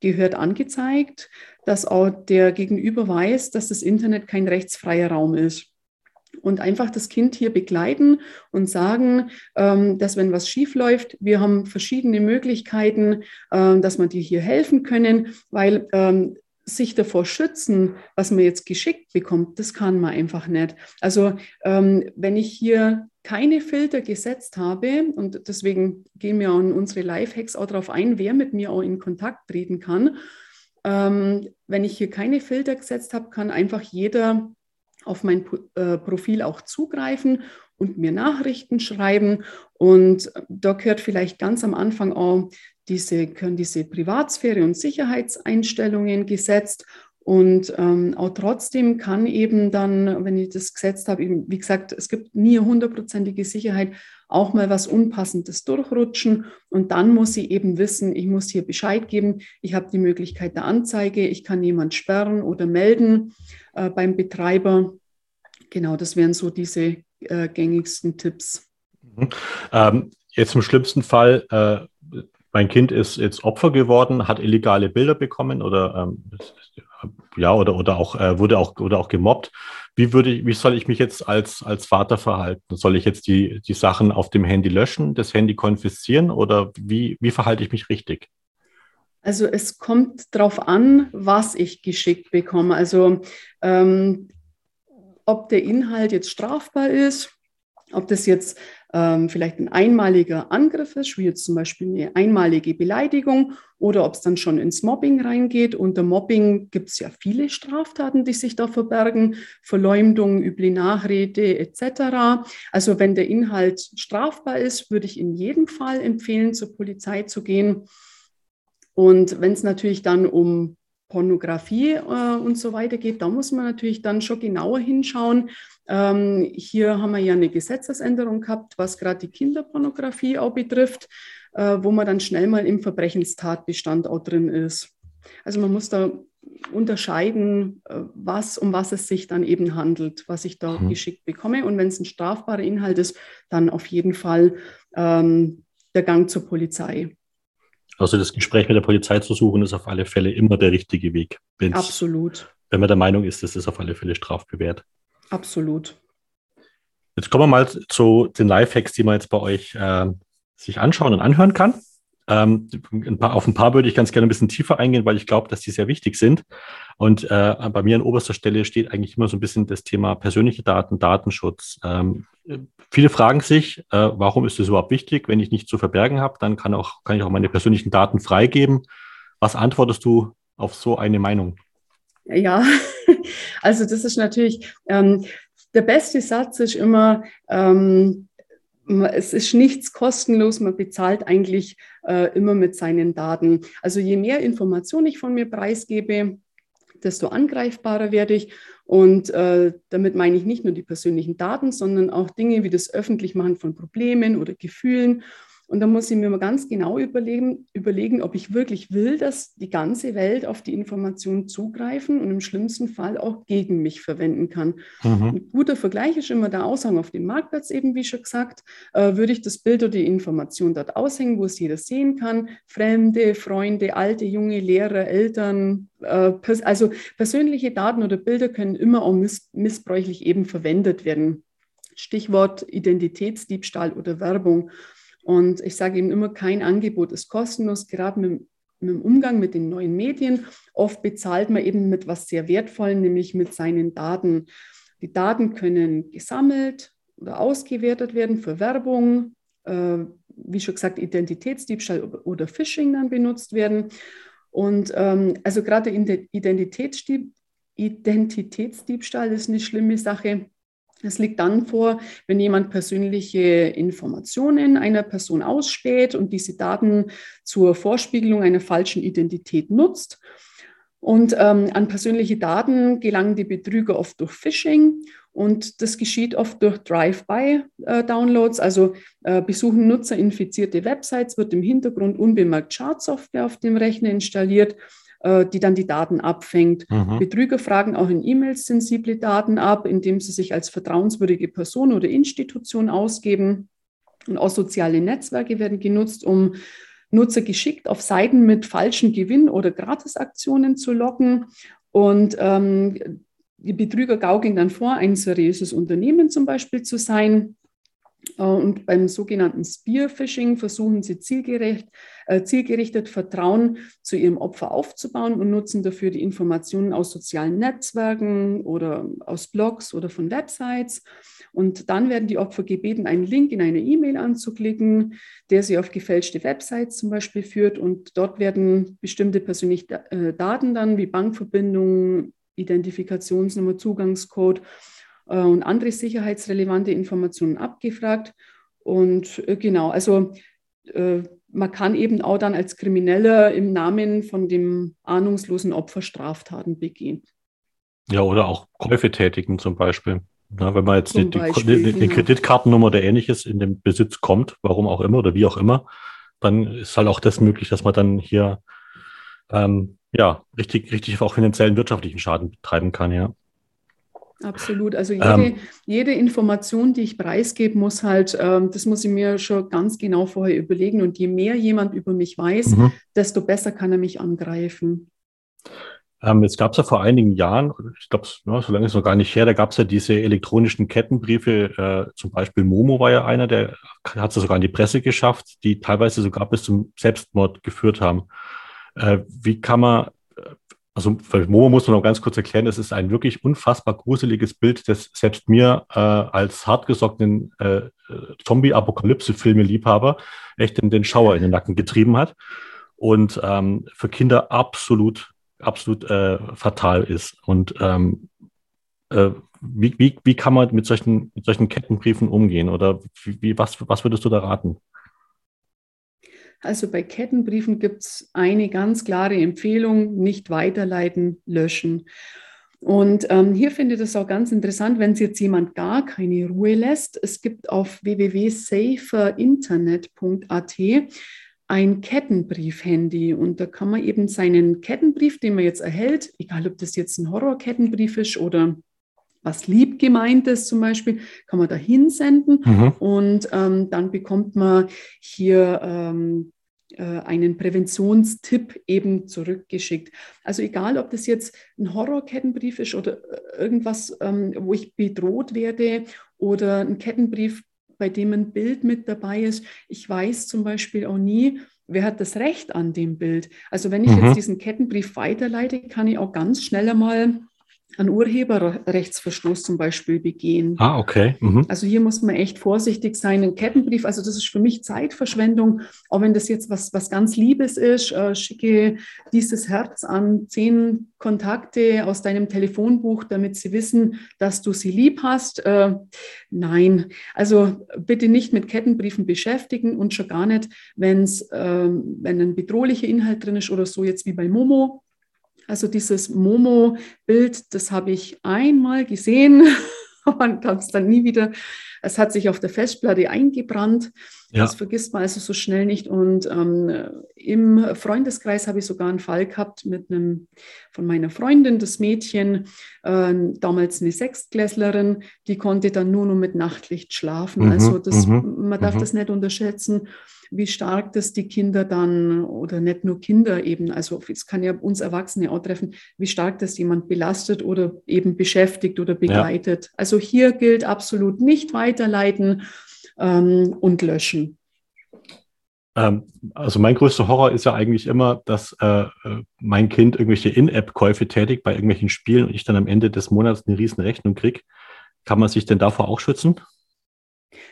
gehört angezeigt, dass auch der Gegenüber weiß, dass das Internet kein rechtsfreier Raum ist und einfach das Kind hier begleiten und sagen, ähm, dass wenn was schief läuft, wir haben verschiedene Möglichkeiten, äh, dass man dir hier helfen können, weil ähm, sich davor schützen, was man jetzt geschickt bekommt, das kann man einfach nicht. Also ähm, wenn ich hier keine Filter gesetzt habe, und deswegen gehen wir an unsere Lifehacks auch darauf ein, wer mit mir auch in Kontakt treten kann. Ähm, wenn ich hier keine Filter gesetzt habe, kann einfach jeder auf mein äh, Profil auch zugreifen und mir Nachrichten schreiben. Und da gehört vielleicht ganz am Anfang auch diese, können diese Privatsphäre und Sicherheitseinstellungen gesetzt. Und ähm, auch trotzdem kann eben dann, wenn ich das gesetzt habe, eben, wie gesagt, es gibt nie hundertprozentige Sicherheit, auch mal was Unpassendes durchrutschen. Und dann muss sie eben wissen, ich muss hier Bescheid geben, ich habe die Möglichkeit der Anzeige, ich kann jemand sperren oder melden äh, beim Betreiber. Genau, das wären so diese äh, gängigsten Tipps. Mhm. Ähm, jetzt im schlimmsten Fall, äh, mein Kind ist jetzt Opfer geworden, hat illegale Bilder bekommen oder ähm, ja, oder, oder auch äh, wurde auch oder auch gemobbt. Wie würde ich, wie soll ich mich jetzt als, als Vater verhalten? Soll ich jetzt die, die Sachen auf dem Handy löschen, das Handy konfiszieren oder wie, wie verhalte ich mich richtig? Also es kommt darauf an, was ich geschickt bekomme. Also ähm, ob der Inhalt jetzt strafbar ist, ob das jetzt ähm, vielleicht ein einmaliger Angriff ist, wie jetzt zum Beispiel eine einmalige Beleidigung, oder ob es dann schon ins Mobbing reingeht. Unter Mobbing gibt es ja viele Straftaten, die sich da verbergen, Verleumdung, üble Nachrede etc. Also wenn der Inhalt strafbar ist, würde ich in jedem Fall empfehlen, zur Polizei zu gehen. Und wenn es natürlich dann um Pornografie äh, und so weiter geht, da muss man natürlich dann schon genauer hinschauen. Ähm, hier haben wir ja eine Gesetzesänderung gehabt, was gerade die Kinderpornografie auch betrifft, äh, wo man dann schnell mal im Verbrechenstatbestand auch drin ist. Also man muss da unterscheiden, äh, was, um was es sich dann eben handelt, was ich da mhm. geschickt bekomme. Und wenn es ein strafbarer Inhalt ist, dann auf jeden Fall ähm, der Gang zur Polizei. Also das Gespräch mit der Polizei zu suchen, ist auf alle Fälle immer der richtige Weg. Absolut. Wenn man der Meinung ist, das ist auf alle Fälle strafbewehrt. Absolut. Jetzt kommen wir mal zu den Lifehacks, die man jetzt bei euch äh, sich anschauen und anhören kann. Ähm, ein paar, auf ein paar würde ich ganz gerne ein bisschen tiefer eingehen, weil ich glaube, dass die sehr wichtig sind. Und äh, bei mir an oberster Stelle steht eigentlich immer so ein bisschen das Thema persönliche Daten, Datenschutz. Ähm, viele fragen sich, äh, warum ist das überhaupt wichtig? Wenn ich nichts zu verbergen habe, dann kann, auch, kann ich auch meine persönlichen Daten freigeben. Was antwortest du auf so eine Meinung? Ja, also das ist natürlich, ähm, der beste Satz ist immer, ähm, es ist nichts kostenlos, man bezahlt eigentlich äh, immer mit seinen Daten. Also je mehr Informationen ich von mir preisgebe, desto angreifbarer werde ich. Und äh, damit meine ich nicht nur die persönlichen Daten, sondern auch Dinge wie das Öffentlichmachen von Problemen oder Gefühlen und da muss ich mir mal ganz genau überlegen, überlegen, ob ich wirklich will, dass die ganze Welt auf die Information zugreifen und im schlimmsten Fall auch gegen mich verwenden kann. Mhm. Ein guter Vergleich ist immer der Aushang auf dem Marktplatz, eben wie schon gesagt. Äh, würde ich das Bild oder die Information dort aushängen, wo es jeder sehen kann, Fremde, Freunde, alte, junge, Lehrer, Eltern, äh, pers also persönliche Daten oder Bilder können immer auch miss missbräuchlich eben verwendet werden. Stichwort Identitätsdiebstahl oder Werbung. Und ich sage eben immer, kein Angebot ist kostenlos, gerade mit, mit dem Umgang mit den neuen Medien. Oft bezahlt man eben mit was sehr Wertvollem, nämlich mit seinen Daten. Die Daten können gesammelt oder ausgewertet werden für Werbung, äh, wie schon gesagt, Identitätsdiebstahl oder Phishing dann benutzt werden. Und ähm, also gerade Identitätsdieb Identitätsdiebstahl ist eine schlimme Sache. Es liegt dann vor, wenn jemand persönliche Informationen einer Person ausspäht und diese Daten zur Vorspiegelung einer falschen Identität nutzt. Und ähm, an persönliche Daten gelangen die Betrüger oft durch Phishing und das geschieht oft durch Drive-by-Downloads. Also äh, besuchen Nutzer infizierte Websites, wird im Hintergrund unbemerkt Schadsoftware auf dem Rechner installiert äh, die dann die Daten abfängt. Mhm. Betrüger fragen auch in E-Mails sensible Daten ab, indem sie sich als vertrauenswürdige Person oder Institution ausgeben. Und auch soziale Netzwerke werden genutzt, um Nutzer geschickt auf Seiten mit falschen Gewinn- oder Gratisaktionen zu locken. Und ähm, die Betrüger gaukeln dann vor, ein seriöses Unternehmen zum Beispiel zu sein. Äh, und beim sogenannten Spearfishing versuchen sie zielgerecht, äh, zielgerichtet Vertrauen zu ihrem Opfer aufzubauen und nutzen dafür die Informationen aus sozialen Netzwerken oder aus Blogs oder von Websites. Und dann werden die Opfer gebeten, einen Link in eine E-Mail anzuklicken, der sie auf gefälschte Websites zum Beispiel führt. Und dort werden bestimmte persönliche äh, Daten dann wie Bankverbindungen, Identifikationsnummer, Zugangscode und andere sicherheitsrelevante Informationen abgefragt. Und äh, genau, also äh, man kann eben auch dann als Krimineller im Namen von dem ahnungslosen Opfer Straftaten begehen. Ja, oder auch Käufe tätigen zum Beispiel. Na, wenn man jetzt eine, Beispiel, die, eine, genau. Kreditkartennummer oder ähnliches in den Besitz kommt, warum auch immer oder wie auch immer, dann ist halt auch das möglich, dass man dann hier ähm, ja richtig, richtig auch finanziellen wirtschaftlichen Schaden betreiben kann, ja. Absolut. Also jede, ähm, jede Information, die ich preisgebe, muss halt, ähm, das muss ich mir schon ganz genau vorher überlegen. Und je mehr jemand über mich weiß, mhm. desto besser kann er mich angreifen. Ähm, jetzt gab es ja vor einigen Jahren, ich glaube, ja, so lange ist es noch gar nicht her, da gab es ja diese elektronischen Kettenbriefe, äh, zum Beispiel Momo war ja einer, der hat es sogar in die Presse geschafft, die teilweise sogar bis zum Selbstmord geführt haben. Äh, wie kann man, also für Momo muss man noch ganz kurz erklären, es ist ein wirklich unfassbar gruseliges Bild, das selbst mir äh, als hartgesockenen äh, Zombie-Apokalypse-Filme-Liebhaber echt in den Schauer in den Nacken getrieben hat und ähm, für Kinder absolut absolut äh, fatal ist. Und ähm, äh, wie, wie, wie kann man mit solchen, mit solchen Kettenbriefen umgehen? Oder wie, was, was würdest du da raten? Also bei Kettenbriefen gibt es eine ganz klare Empfehlung, nicht weiterleiten, löschen. Und ähm, hier finde ich das auch ganz interessant, wenn es jetzt jemand gar keine Ruhe lässt. Es gibt auf www.saferinternet.at ein Kettenbrief-Handy und da kann man eben seinen Kettenbrief, den man jetzt erhält, egal ob das jetzt ein Horror-Kettenbrief ist oder was lieb gemeint ist zum Beispiel, kann man da hinsenden mhm. und ähm, dann bekommt man hier ähm, äh, einen Präventionstipp eben zurückgeschickt. Also egal, ob das jetzt ein Horror-Kettenbrief ist oder äh, irgendwas, ähm, wo ich bedroht werde oder ein Kettenbrief, bei dem ein Bild mit dabei ist. Ich weiß zum Beispiel auch nie, wer hat das Recht an dem Bild. Also wenn ich mhm. jetzt diesen Kettenbrief weiterleite, kann ich auch ganz schnell einmal einen Urheberrechtsverstoß zum Beispiel begehen. Ah, okay. Mhm. Also hier muss man echt vorsichtig sein. Ein Kettenbrief, also das ist für mich Zeitverschwendung, auch wenn das jetzt was, was ganz Liebes ist, äh, schicke dieses Herz an zehn Kontakte aus deinem Telefonbuch, damit sie wissen, dass du sie lieb hast. Äh, nein, also bitte nicht mit Kettenbriefen beschäftigen und schon gar nicht, wenn's, äh, wenn ein bedrohlicher Inhalt drin ist oder so, jetzt wie bei Momo also dieses Momo-Bild, das habe ich einmal gesehen und habe es dann nie wieder. Es hat sich auf der Festplatte eingebrannt. Ja. Das vergisst man also so schnell nicht. Und ähm, im Freundeskreis habe ich sogar einen Fall gehabt mit einem von meiner Freundin, das Mädchen, äh, damals eine Sechstklässlerin, die konnte dann nur noch mit Nachtlicht schlafen. Mhm, also das, mhm, man darf mhm. das nicht unterschätzen wie stark das die Kinder dann oder nicht nur Kinder eben, also es kann ja uns Erwachsene auch treffen, wie stark das jemand belastet oder eben beschäftigt oder begleitet. Ja. Also hier gilt absolut nicht weiterleiten ähm, und löschen. Ähm, also mein größter Horror ist ja eigentlich immer, dass äh, äh, mein Kind irgendwelche In-App-Käufe tätigt bei irgendwelchen Spielen und ich dann am Ende des Monats eine riesen Rechnung kriege. Kann man sich denn davor auch schützen?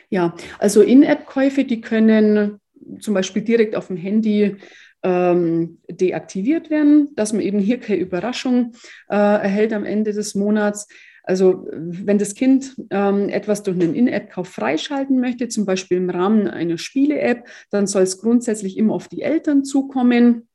Ja, also In-App-Käufe, die können zum Beispiel direkt auf dem Handy ähm, deaktiviert werden, dass man eben hier keine Überraschung äh, erhält am Ende des Monats. Also wenn das Kind ähm, etwas durch einen In-App-Kauf freischalten möchte, zum Beispiel im Rahmen einer Spiele-App, dann soll es grundsätzlich immer auf die Eltern zukommen.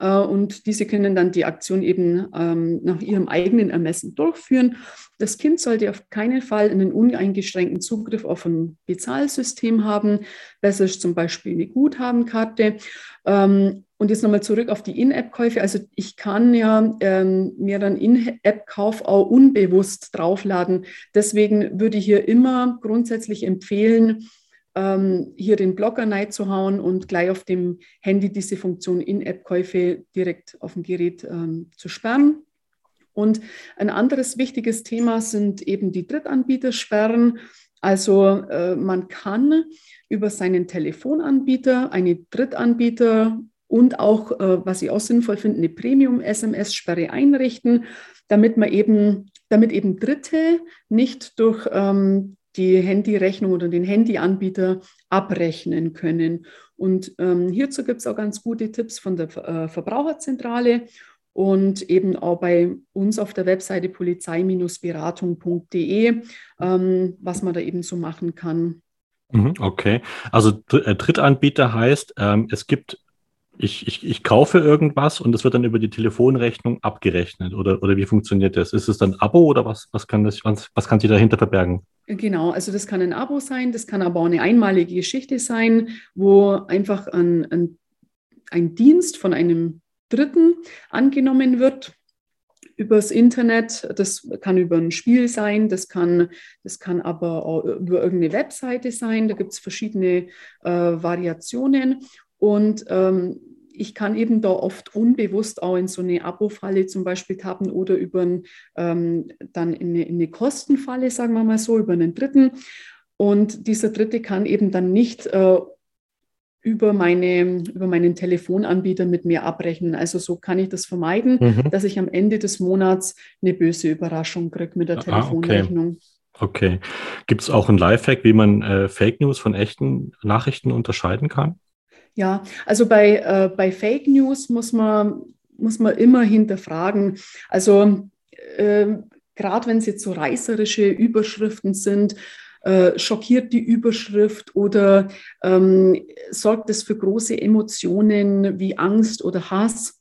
Äh, und diese können dann die Aktion eben ähm, nach ihrem eigenen Ermessen durchführen. Das Kind sollte auf keinen Fall einen uneingeschränkten Zugriff auf ein Bezahlsystem haben. Besser ist zum Beispiel eine Guthabenkarte. Ähm, und jetzt nochmal zurück auf die In-App-Käufe. Also ich kann ja ähm, mir dann In-App-Kauf auch unbewusst draufladen. Deswegen würde ich hier immer grundsätzlich empfehlen, ähm, hier den Blocker hauen und gleich auf dem Handy diese Funktion In-App-Käufe direkt auf dem Gerät ähm, zu sperren. Und ein anderes wichtiges Thema sind eben die Drittanbietersperren. Also äh, man kann über seinen Telefonanbieter eine Drittanbieter und auch, äh, was ich auch sinnvoll finde, eine Premium-SMS-Sperre einrichten, damit man eben, damit eben Dritte nicht durch ähm, die Handyrechnung oder den Handyanbieter abrechnen können. Und ähm, hierzu gibt es auch ganz gute Tipps von der äh, Verbraucherzentrale und eben auch bei uns auf der Webseite polizei-beratung.de, ähm, was man da eben so machen kann. Mhm, okay, also äh, Drittanbieter heißt, ähm, es gibt ich, ich, ich kaufe irgendwas und es wird dann über die Telefonrechnung abgerechnet. Oder, oder wie funktioniert das? Ist es dann Abo oder was, was, kann das, was, was kann sich dahinter verbergen? Genau, also das kann ein Abo sein, das kann aber auch eine einmalige Geschichte sein, wo einfach ein, ein, ein Dienst von einem Dritten angenommen wird übers Internet. Das kann über ein Spiel sein, das kann, das kann aber auch über irgendeine Webseite sein. Da gibt es verschiedene äh, Variationen. Und ähm, ich kann eben da oft unbewusst auch in so eine Abo-Falle zum Beispiel tappen oder über ein, ähm, dann in eine, in eine, Kostenfalle, sagen wir mal so, über einen Dritten. Und dieser Dritte kann eben dann nicht äh, über, meine, über meinen Telefonanbieter mit mir abrechnen. Also so kann ich das vermeiden, mhm. dass ich am Ende des Monats eine böse Überraschung kriege mit der Telefonrechnung. Ah, okay. okay. Gibt es auch ein Lifehack, wie man äh, Fake News von echten Nachrichten unterscheiden kann? Ja, also bei, äh, bei Fake News muss man, muss man immer hinterfragen. Also äh, gerade wenn es jetzt so reißerische Überschriften sind, äh, schockiert die Überschrift oder ähm, sorgt es für große Emotionen wie Angst oder Hass?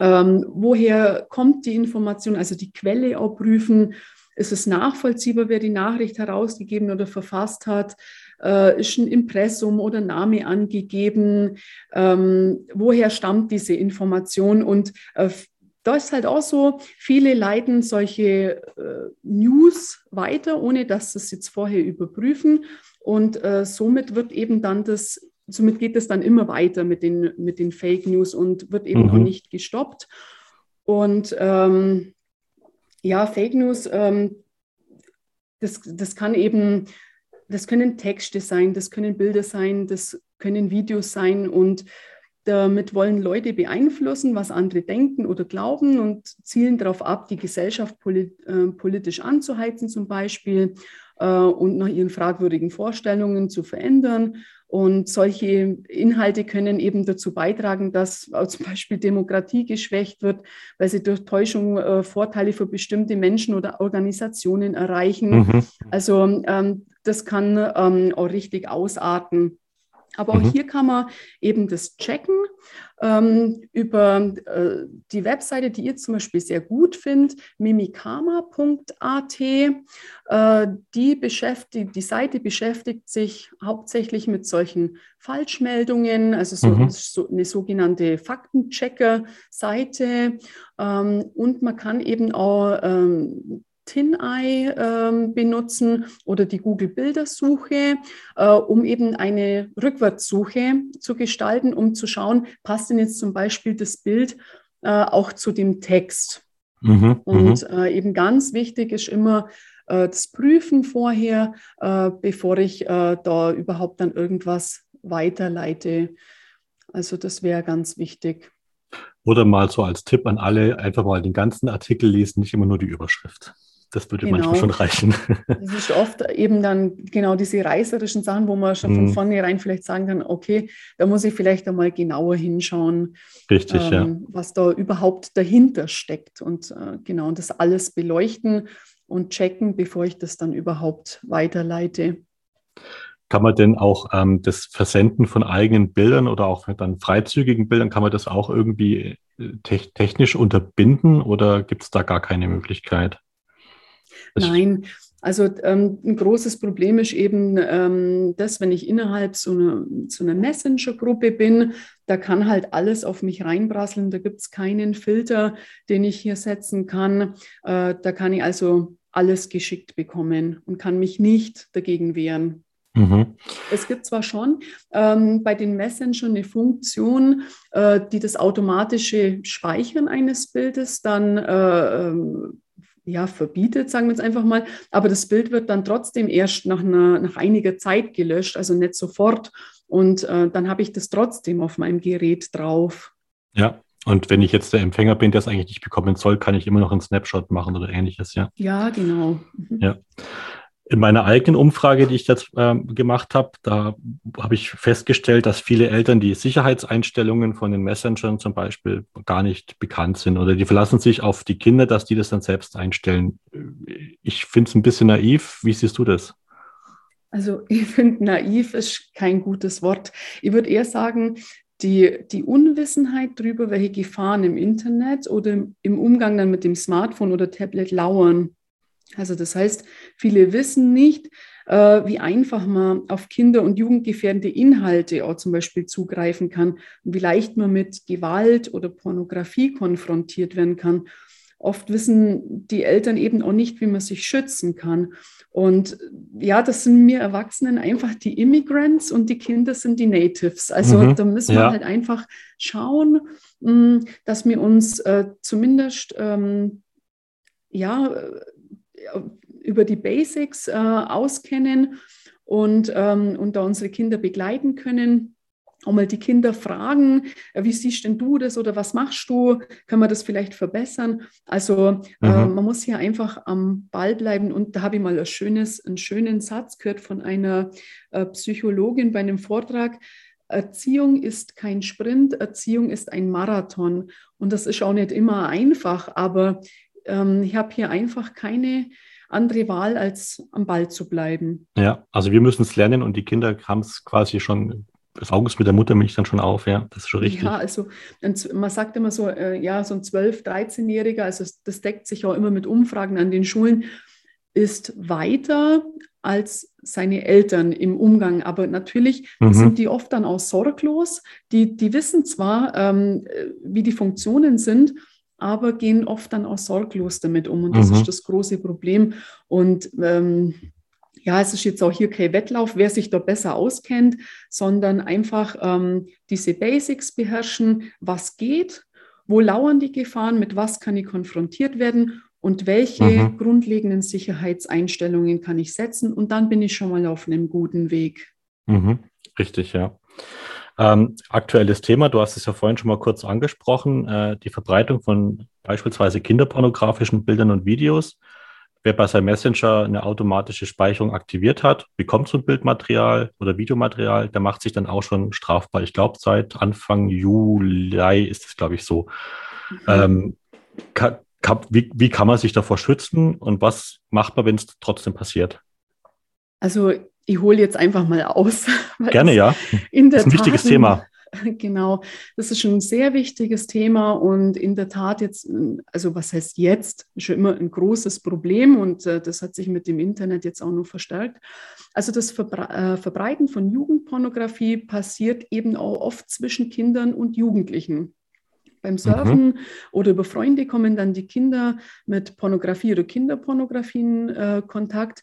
Ähm, woher kommt die Information? Also die Quelle auch prüfen. Ist es nachvollziehbar, wer die Nachricht herausgegeben oder verfasst hat? Äh, ist ein Impressum oder Name angegeben? Ähm, woher stammt diese Information? Und äh, da ist halt auch so, viele leiten solche äh, News weiter, ohne dass sie es jetzt vorher überprüfen. Und äh, somit wird eben dann das, somit geht es dann immer weiter mit den, mit den Fake News und wird eben mhm. auch nicht gestoppt. Und ähm, ja, Fake News, ähm, das, das kann eben, das können Texte sein, das können Bilder sein, das können Videos sein und damit wollen Leute beeinflussen, was andere denken oder glauben und zielen darauf ab, die Gesellschaft polit, äh, politisch anzuheizen zum Beispiel äh, und nach ihren fragwürdigen Vorstellungen zu verändern. Und solche Inhalte können eben dazu beitragen, dass zum Beispiel Demokratie geschwächt wird, weil sie durch Täuschung äh, Vorteile für bestimmte Menschen oder Organisationen erreichen. Mhm. Also ähm, das kann ähm, auch richtig ausarten. Aber auch mhm. hier kann man eben das checken ähm, über äh, die Webseite, die ihr zum Beispiel sehr gut findet, mimikama.at. Äh, die, beschäftigt, die Seite beschäftigt sich hauptsächlich mit solchen Falschmeldungen, also so, mhm. so eine sogenannte Faktenchecker-Seite. Ähm, und man kann eben auch ähm, TinEye ähm, benutzen oder die Google-Bildersuche, äh, um eben eine Rückwärtssuche zu gestalten, um zu schauen, passt denn jetzt zum Beispiel das Bild äh, auch zu dem Text. Mhm, Und mhm. äh, eben ganz wichtig ist immer äh, das Prüfen vorher, äh, bevor ich äh, da überhaupt dann irgendwas weiterleite. Also das wäre ganz wichtig. Oder mal so als Tipp an alle, einfach mal den ganzen Artikel lesen, nicht immer nur die Überschrift. Das würde genau. manchmal schon reichen. Das ist oft eben dann genau diese reißerischen Sachen, wo man schon von mhm. vornherein vielleicht sagen kann, okay, da muss ich vielleicht einmal genauer hinschauen, Richtig, ähm, ja. was da überhaupt dahinter steckt und äh, genau das alles beleuchten und checken, bevor ich das dann überhaupt weiterleite. Kann man denn auch ähm, das Versenden von eigenen Bildern oder auch dann freizügigen Bildern, kann man das auch irgendwie äh, te technisch unterbinden oder gibt es da gar keine Möglichkeit? Nein, also ähm, ein großes Problem ist eben ähm, das, wenn ich innerhalb so einer, so einer Messenger-Gruppe bin, da kann halt alles auf mich reinprasseln. Da gibt es keinen Filter, den ich hier setzen kann. Äh, da kann ich also alles geschickt bekommen und kann mich nicht dagegen wehren. Mhm. Es gibt zwar schon ähm, bei den Messengern eine Funktion, äh, die das automatische Speichern eines Bildes dann äh, ähm, ja, verbietet, sagen wir es einfach mal. Aber das Bild wird dann trotzdem erst nach, einer, nach einiger Zeit gelöscht, also nicht sofort. Und äh, dann habe ich das trotzdem auf meinem Gerät drauf. Ja, und wenn ich jetzt der Empfänger bin, der es eigentlich nicht bekommen soll, kann ich immer noch einen Snapshot machen oder ähnliches, ja. Ja, genau. Mhm. Ja. In meiner eigenen Umfrage, die ich jetzt äh, gemacht habe, da habe ich festgestellt, dass viele Eltern die Sicherheitseinstellungen von den Messengern zum Beispiel gar nicht bekannt sind oder die verlassen sich auf die Kinder, dass die das dann selbst einstellen. Ich finde es ein bisschen naiv. Wie siehst du das? Also ich finde, naiv ist kein gutes Wort. Ich würde eher sagen, die, die Unwissenheit darüber, welche Gefahren im Internet oder im Umgang dann mit dem Smartphone oder Tablet lauern. Also das heißt, viele wissen nicht, äh, wie einfach man auf Kinder- und Jugendgefährdende Inhalte auch zum Beispiel zugreifen kann und wie leicht man mit Gewalt oder Pornografie konfrontiert werden kann. oft wissen die Eltern eben auch nicht, wie man sich schützen kann. Und ja, das sind mir Erwachsenen einfach die Immigrants und die Kinder sind die Natives. Also mhm, da müssen wir halt einfach schauen, mm, dass wir uns äh, zumindest ähm, ja, über die Basics äh, auskennen und, ähm, und da unsere Kinder begleiten können auch mal die Kinder fragen, äh, wie siehst denn du das oder was machst du? Können wir das vielleicht verbessern? Also äh, mhm. äh, man muss hier einfach am Ball bleiben. Und da habe ich mal ein schönes, einen schönen Satz gehört von einer äh, Psychologin bei einem Vortrag. Erziehung ist kein Sprint, Erziehung ist ein Marathon. Und das ist auch nicht immer einfach, aber ähm, ich habe hier einfach keine andere Wahl, als am Ball zu bleiben. Ja, also wir müssen es lernen und die Kinder haben es quasi schon das Auge ist mit der Muttermilch dann schon auf, ja, das ist schon richtig. Ja, also man sagt immer so, äh, ja, so ein 12-, 13-Jähriger, also das deckt sich auch immer mit Umfragen an den Schulen, ist weiter als seine Eltern im Umgang. Aber natürlich mhm. sind die oft dann auch sorglos. Die, die wissen zwar, ähm, wie die Funktionen sind, aber gehen oft dann auch sorglos damit um. Und das mhm. ist das große Problem. Und ähm, ja, es ist jetzt auch hier kein Wettlauf, wer sich da besser auskennt, sondern einfach ähm, diese Basics beherrschen, was geht, wo lauern die Gefahren, mit was kann ich konfrontiert werden und welche mhm. grundlegenden Sicherheitseinstellungen kann ich setzen und dann bin ich schon mal auf einem guten Weg. Mhm. Richtig, ja. Ähm, aktuelles Thema, du hast es ja vorhin schon mal kurz angesprochen, äh, die Verbreitung von beispielsweise kinderpornografischen Bildern und Videos. Wer bei seinem Messenger eine automatische Speicherung aktiviert hat, bekommt so ein Bildmaterial oder Videomaterial, der macht sich dann auch schon strafbar. Ich glaube, seit Anfang Juli ist es, glaube ich, so. Mhm. Ähm, kann, kann, wie, wie kann man sich davor schützen und was macht man, wenn es trotzdem passiert? Also ich hole jetzt einfach mal aus. Gerne, ja. In der das ist ein Tat wichtiges Thema. Genau, das ist schon ein sehr wichtiges Thema und in der Tat jetzt, also was heißt jetzt, schon immer ein großes Problem und äh, das hat sich mit dem Internet jetzt auch noch verstärkt. Also das Verbre äh, Verbreiten von Jugendpornografie passiert eben auch oft zwischen Kindern und Jugendlichen. Beim Surfen mhm. oder über Freunde kommen dann die Kinder mit Pornografie oder Kinderpornografie in äh, Kontakt.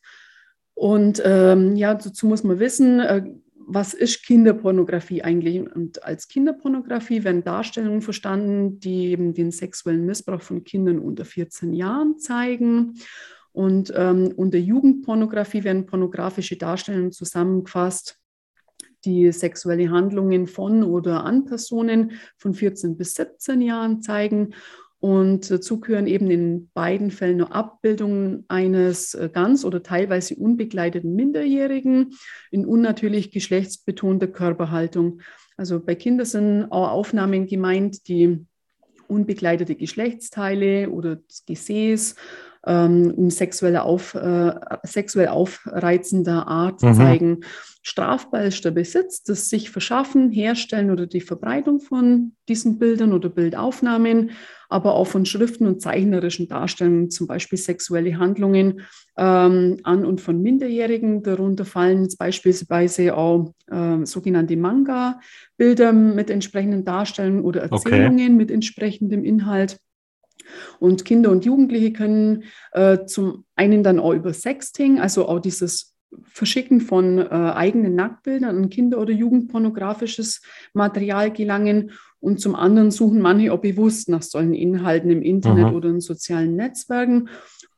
Und ähm, ja, dazu muss man wissen, äh, was ist Kinderpornografie eigentlich? Und als Kinderpornografie werden Darstellungen verstanden, die eben den sexuellen Missbrauch von Kindern unter 14 Jahren zeigen. Und ähm, unter Jugendpornografie werden pornografische Darstellungen zusammengefasst, die sexuelle Handlungen von oder an Personen von 14 bis 17 Jahren zeigen. Und dazu gehören eben in beiden Fällen nur Abbildungen eines äh, ganz oder teilweise unbegleiteten Minderjährigen in unnatürlich geschlechtsbetonter Körperhaltung. Also bei Kindern sind auch Aufnahmen gemeint, die unbegleitete Geschlechtsteile oder das Gesäß ähm, sexuelle auf, äh, sexuell aufreizender Art mhm. zeigen. Strafbar ist der Besitz, das sich verschaffen, herstellen oder die Verbreitung von diesen Bildern oder Bildaufnahmen, aber auch von Schriften und zeichnerischen Darstellungen, zum Beispiel sexuelle Handlungen ähm, an und von Minderjährigen. Darunter fallen jetzt beispielsweise auch äh, sogenannte Manga-Bilder mit entsprechenden Darstellungen oder Erzählungen okay. mit entsprechendem Inhalt. Und Kinder und Jugendliche können äh, zum einen dann auch über Sexting, also auch dieses Verschicken von äh, eigenen Nacktbildern an Kinder- oder Jugendpornografisches Material gelangen und zum anderen suchen manche auch bewusst nach solchen Inhalten im Internet Aha. oder in sozialen Netzwerken,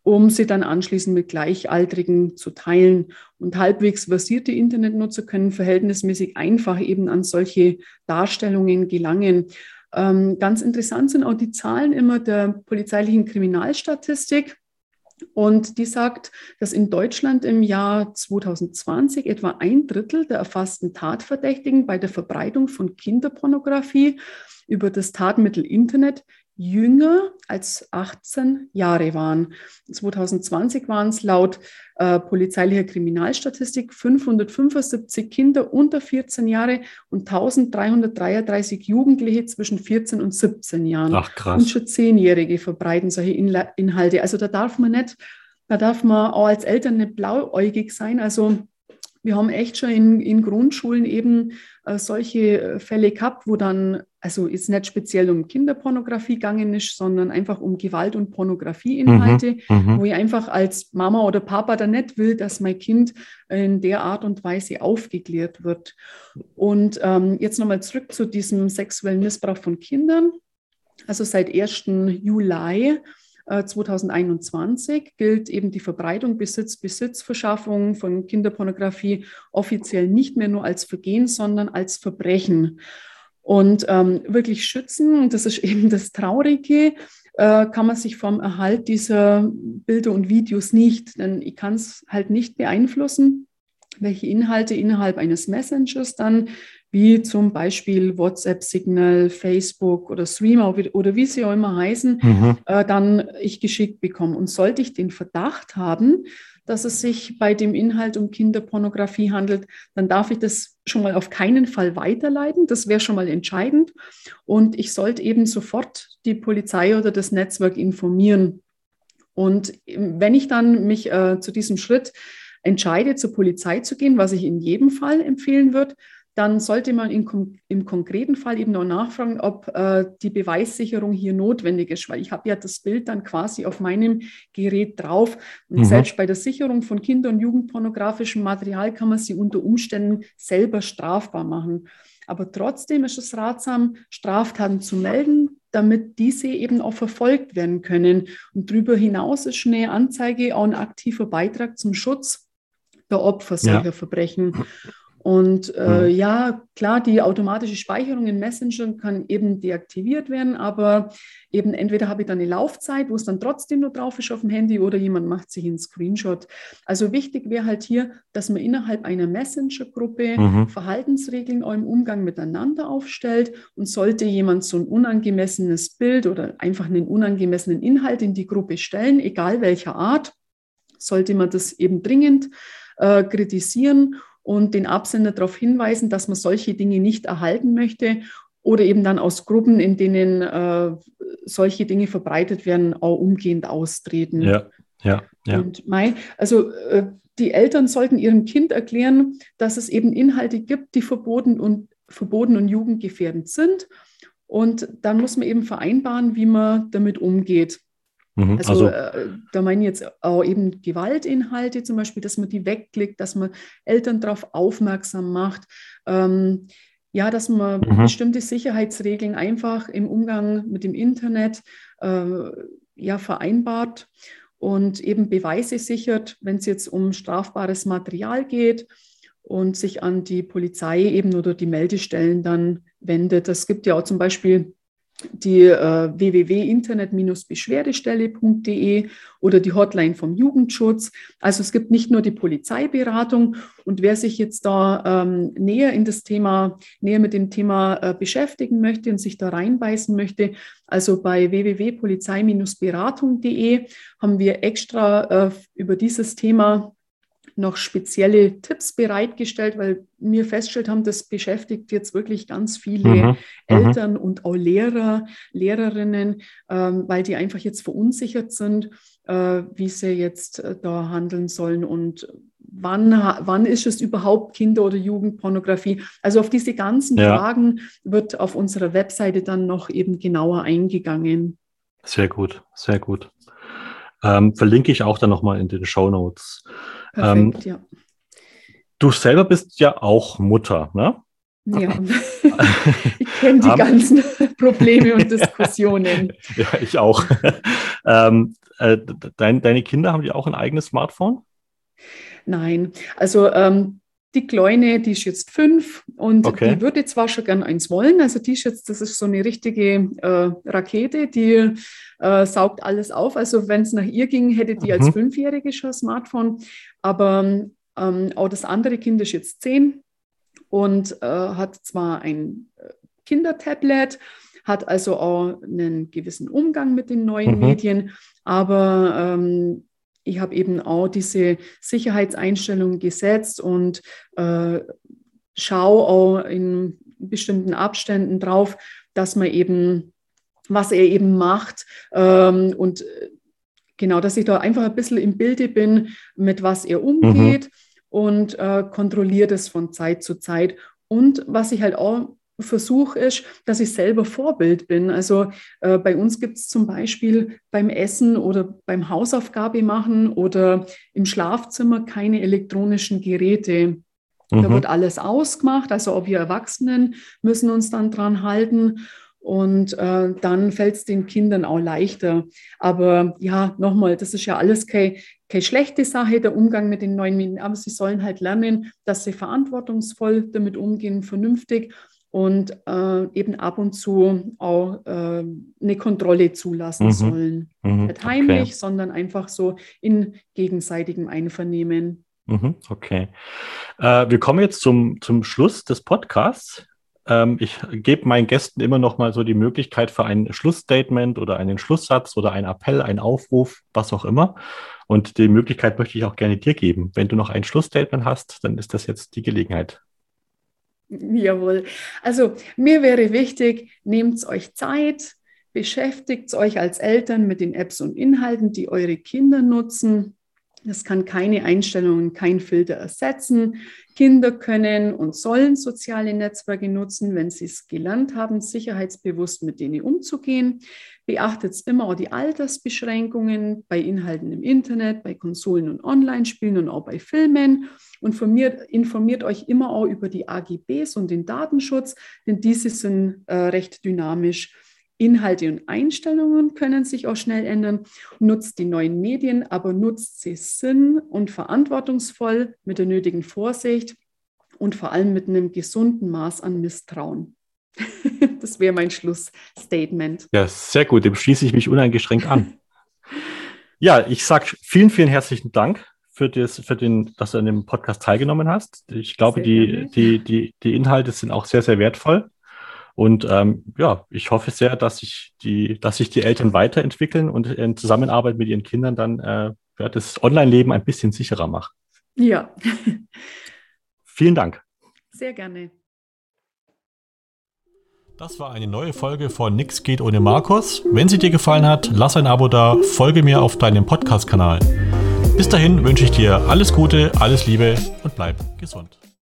um sie dann anschließend mit Gleichaltrigen zu teilen. Und halbwegs versierte Internetnutzer können verhältnismäßig einfach eben an solche Darstellungen gelangen. Ähm, ganz interessant sind auch die Zahlen immer der polizeilichen Kriminalstatistik. Und die sagt, dass in Deutschland im Jahr 2020 etwa ein Drittel der erfassten Tatverdächtigen bei der Verbreitung von Kinderpornografie über das Tatmittel Internet jünger als 18 Jahre waren. 2020 waren es laut äh, polizeilicher Kriminalstatistik 575 Kinder unter 14 Jahre und 1333 Jugendliche zwischen 14 und 17 Jahren. Ach krass. Und schon Zehnjährige verbreiten solche Inhalte. Also da darf man nicht, da darf man auch als Eltern nicht blauäugig sein. Also wir haben echt schon in, in Grundschulen eben äh, solche äh, Fälle gehabt, wo dann, also ist nicht speziell um Kinderpornografie gegangen ist, sondern einfach um Gewalt- und Pornografieinhalte, mhm, mhm, wo ich einfach als Mama oder Papa dann nicht will, dass mein Kind in der Art und Weise aufgeklärt wird. Und ähm, jetzt nochmal zurück zu diesem sexuellen Missbrauch von Kindern. Also seit 1. Juli 2021 äh, gilt eben die Verbreitung, Besitz, Besitzverschaffung von Kinderpornografie offiziell nicht mehr nur als Vergehen, sondern als Verbrechen. Und ähm, wirklich schützen, das ist eben das Traurige, äh, kann man sich vom Erhalt dieser Bilder und Videos nicht, denn ich kann es halt nicht beeinflussen, welche Inhalte innerhalb eines Messengers dann wie zum Beispiel WhatsApp-Signal, Facebook oder Streamer oder wie sie auch immer heißen, mhm. äh, dann ich geschickt bekomme. Und sollte ich den Verdacht haben, dass es sich bei dem Inhalt um Kinderpornografie handelt, dann darf ich das schon mal auf keinen Fall weiterleiten. Das wäre schon mal entscheidend. Und ich sollte eben sofort die Polizei oder das Netzwerk informieren. Und wenn ich dann mich äh, zu diesem Schritt entscheide, zur Polizei zu gehen, was ich in jedem Fall empfehlen würde, dann sollte man in, im konkreten Fall eben noch nachfragen, ob äh, die Beweissicherung hier notwendig ist, weil ich habe ja das Bild dann quasi auf meinem Gerät drauf. Und mhm. selbst bei der Sicherung von Kinder- und Jugendpornografischem Material kann man sie unter Umständen selber strafbar machen. Aber trotzdem ist es ratsam, Straftaten zu melden, damit diese eben auch verfolgt werden können. Und darüber hinaus ist eine Anzeige auch ein aktiver Beitrag zum Schutz der Opfer solcher ja. Verbrechen. Und äh, mhm. ja, klar, die automatische Speicherung in Messenger kann eben deaktiviert werden, aber eben entweder habe ich dann eine Laufzeit, wo es dann trotzdem nur drauf ist auf dem Handy oder jemand macht sich einen Screenshot. Also wichtig wäre halt hier, dass man innerhalb einer Messenger-Gruppe mhm. Verhaltensregeln im Umgang miteinander aufstellt und sollte jemand so ein unangemessenes Bild oder einfach einen unangemessenen Inhalt in die Gruppe stellen, egal welcher Art, sollte man das eben dringend äh, kritisieren und den Absender darauf hinweisen, dass man solche Dinge nicht erhalten möchte oder eben dann aus Gruppen, in denen äh, solche Dinge verbreitet werden, auch umgehend austreten. Ja, ja, ja. Und Mai, also äh, die Eltern sollten ihrem Kind erklären, dass es eben Inhalte gibt, die verboten und verboten und jugendgefährdend sind. Und dann muss man eben vereinbaren, wie man damit umgeht. Mhm, also, also äh, da meine ich jetzt auch eben Gewaltinhalte zum Beispiel, dass man die wegklickt, dass man Eltern darauf aufmerksam macht. Ähm, ja, dass man mhm. bestimmte Sicherheitsregeln einfach im Umgang mit dem Internet äh, ja, vereinbart und eben Beweise sichert, wenn es jetzt um strafbares Material geht und sich an die Polizei eben oder die Meldestellen dann wendet. Es gibt ja auch zum Beispiel die äh, www.internet-beschwerdestelle.de oder die Hotline vom Jugendschutz. Also es gibt nicht nur die Polizeiberatung und wer sich jetzt da ähm, näher in das Thema, näher mit dem Thema äh, beschäftigen möchte und sich da reinbeißen möchte, also bei www.polizei-beratung.de haben wir extra äh, über dieses Thema noch spezielle Tipps bereitgestellt, weil wir festgestellt haben, das beschäftigt jetzt wirklich ganz viele mhm. mhm. Eltern und auch Lehrer, Lehrerinnen, ähm, weil die einfach jetzt verunsichert sind, äh, wie sie jetzt äh, da handeln sollen und wann, wann ist es überhaupt Kinder- oder Jugendpornografie. Also auf diese ganzen ja. Fragen wird auf unserer Webseite dann noch eben genauer eingegangen. Sehr gut, sehr gut. Ähm, verlinke ich auch dann nochmal in den Show Notes. Perfekt, ähm, ja. Du selber bist ja auch Mutter, ne? Ja, ich kenne die ganzen Probleme und Diskussionen. ja, ich auch. ähm, äh, dein, deine Kinder haben die auch ein eigenes Smartphone? Nein, also ähm, die Kleine, die ist jetzt fünf und okay. die würde zwar schon gern eins wollen. Also die ist jetzt, das ist so eine richtige äh, Rakete, die äh, saugt alles auf. Also wenn es nach ihr ging, hätte die mhm. als Fünfjährige schon ein Smartphone. Aber ähm, auch das andere Kind ist jetzt zehn und äh, hat zwar ein äh, Kindertablet, hat also auch einen gewissen Umgang mit den neuen mhm. Medien, aber ähm, ich habe eben auch diese Sicherheitseinstellungen gesetzt und äh, schaue auch in bestimmten Abständen drauf, dass man eben, was er eben macht ähm, und äh, genau, dass ich da einfach ein bisschen im Bilde bin, mit was er umgeht. Mhm. und äh, kontrolliere das von Zeit zu Zeit. Und was ich halt auch versuche, ist, dass ich selber Vorbild bin. Also äh, bei uns gibt es zum Beispiel beim Essen oder beim Hausaufgabe machen oder im Schlafzimmer keine elektronischen Geräte. Da mhm. wird alles ausgemacht. Also auch wir Erwachsenen müssen uns dann dran halten. Und äh, dann fällt es den Kindern auch leichter. Aber ja, nochmal, das ist ja alles keine, keine schlechte Sache, der Umgang mit den neuen Medien. Aber sie sollen halt lernen, dass sie verantwortungsvoll damit umgehen, vernünftig und äh, eben ab und zu auch äh, eine Kontrolle zulassen mhm. sollen. Mhm. Nicht heimlich, okay. sondern einfach so in gegenseitigem Einvernehmen. Mhm. Okay. Äh, wir kommen jetzt zum, zum Schluss des Podcasts. Ähm, ich gebe meinen Gästen immer noch mal so die Möglichkeit für ein Schlussstatement oder einen Schlusssatz oder einen Appell, einen Aufruf, was auch immer. Und die Möglichkeit möchte ich auch gerne dir geben. Wenn du noch ein Schlussstatement hast, dann ist das jetzt die Gelegenheit. Jawohl. Also mir wäre wichtig, nehmt euch Zeit, beschäftigt euch als Eltern mit den Apps und Inhalten, die eure Kinder nutzen. Das kann keine Einstellungen, kein Filter ersetzen. Kinder können und sollen soziale Netzwerke nutzen, wenn sie es gelernt haben, sicherheitsbewusst mit denen umzugehen. Beachtet immer auch die Altersbeschränkungen bei Inhalten im Internet, bei Konsolen und Online-Spielen und auch bei Filmen. Und informiert, informiert euch immer auch über die AGBs und den Datenschutz, denn diese sind äh, recht dynamisch. Inhalte und Einstellungen können sich auch schnell ändern. Nutzt die neuen Medien, aber nutzt sie sinn- und verantwortungsvoll mit der nötigen Vorsicht und vor allem mit einem gesunden Maß an Misstrauen. das wäre mein Schlussstatement. Ja, sehr gut. Dem schließe ich mich uneingeschränkt an. ja, ich sage vielen, vielen herzlichen Dank für, das, für den, dass du an dem Podcast teilgenommen hast. Ich glaube, die, die, die, die Inhalte sind auch sehr, sehr wertvoll. Und ähm, ja, ich hoffe sehr, dass sich die, dass sich die Eltern weiterentwickeln und in Zusammenarbeit mit ihren Kindern dann äh, ja, das Online-Leben ein bisschen sicherer machen. Ja. Vielen Dank. Sehr gerne. Das war eine neue Folge von Nix geht ohne Markus. Wenn sie dir gefallen hat, lass ein Abo da, folge mir auf deinem Podcast-Kanal. Bis dahin wünsche ich dir alles Gute, alles Liebe und bleib gesund.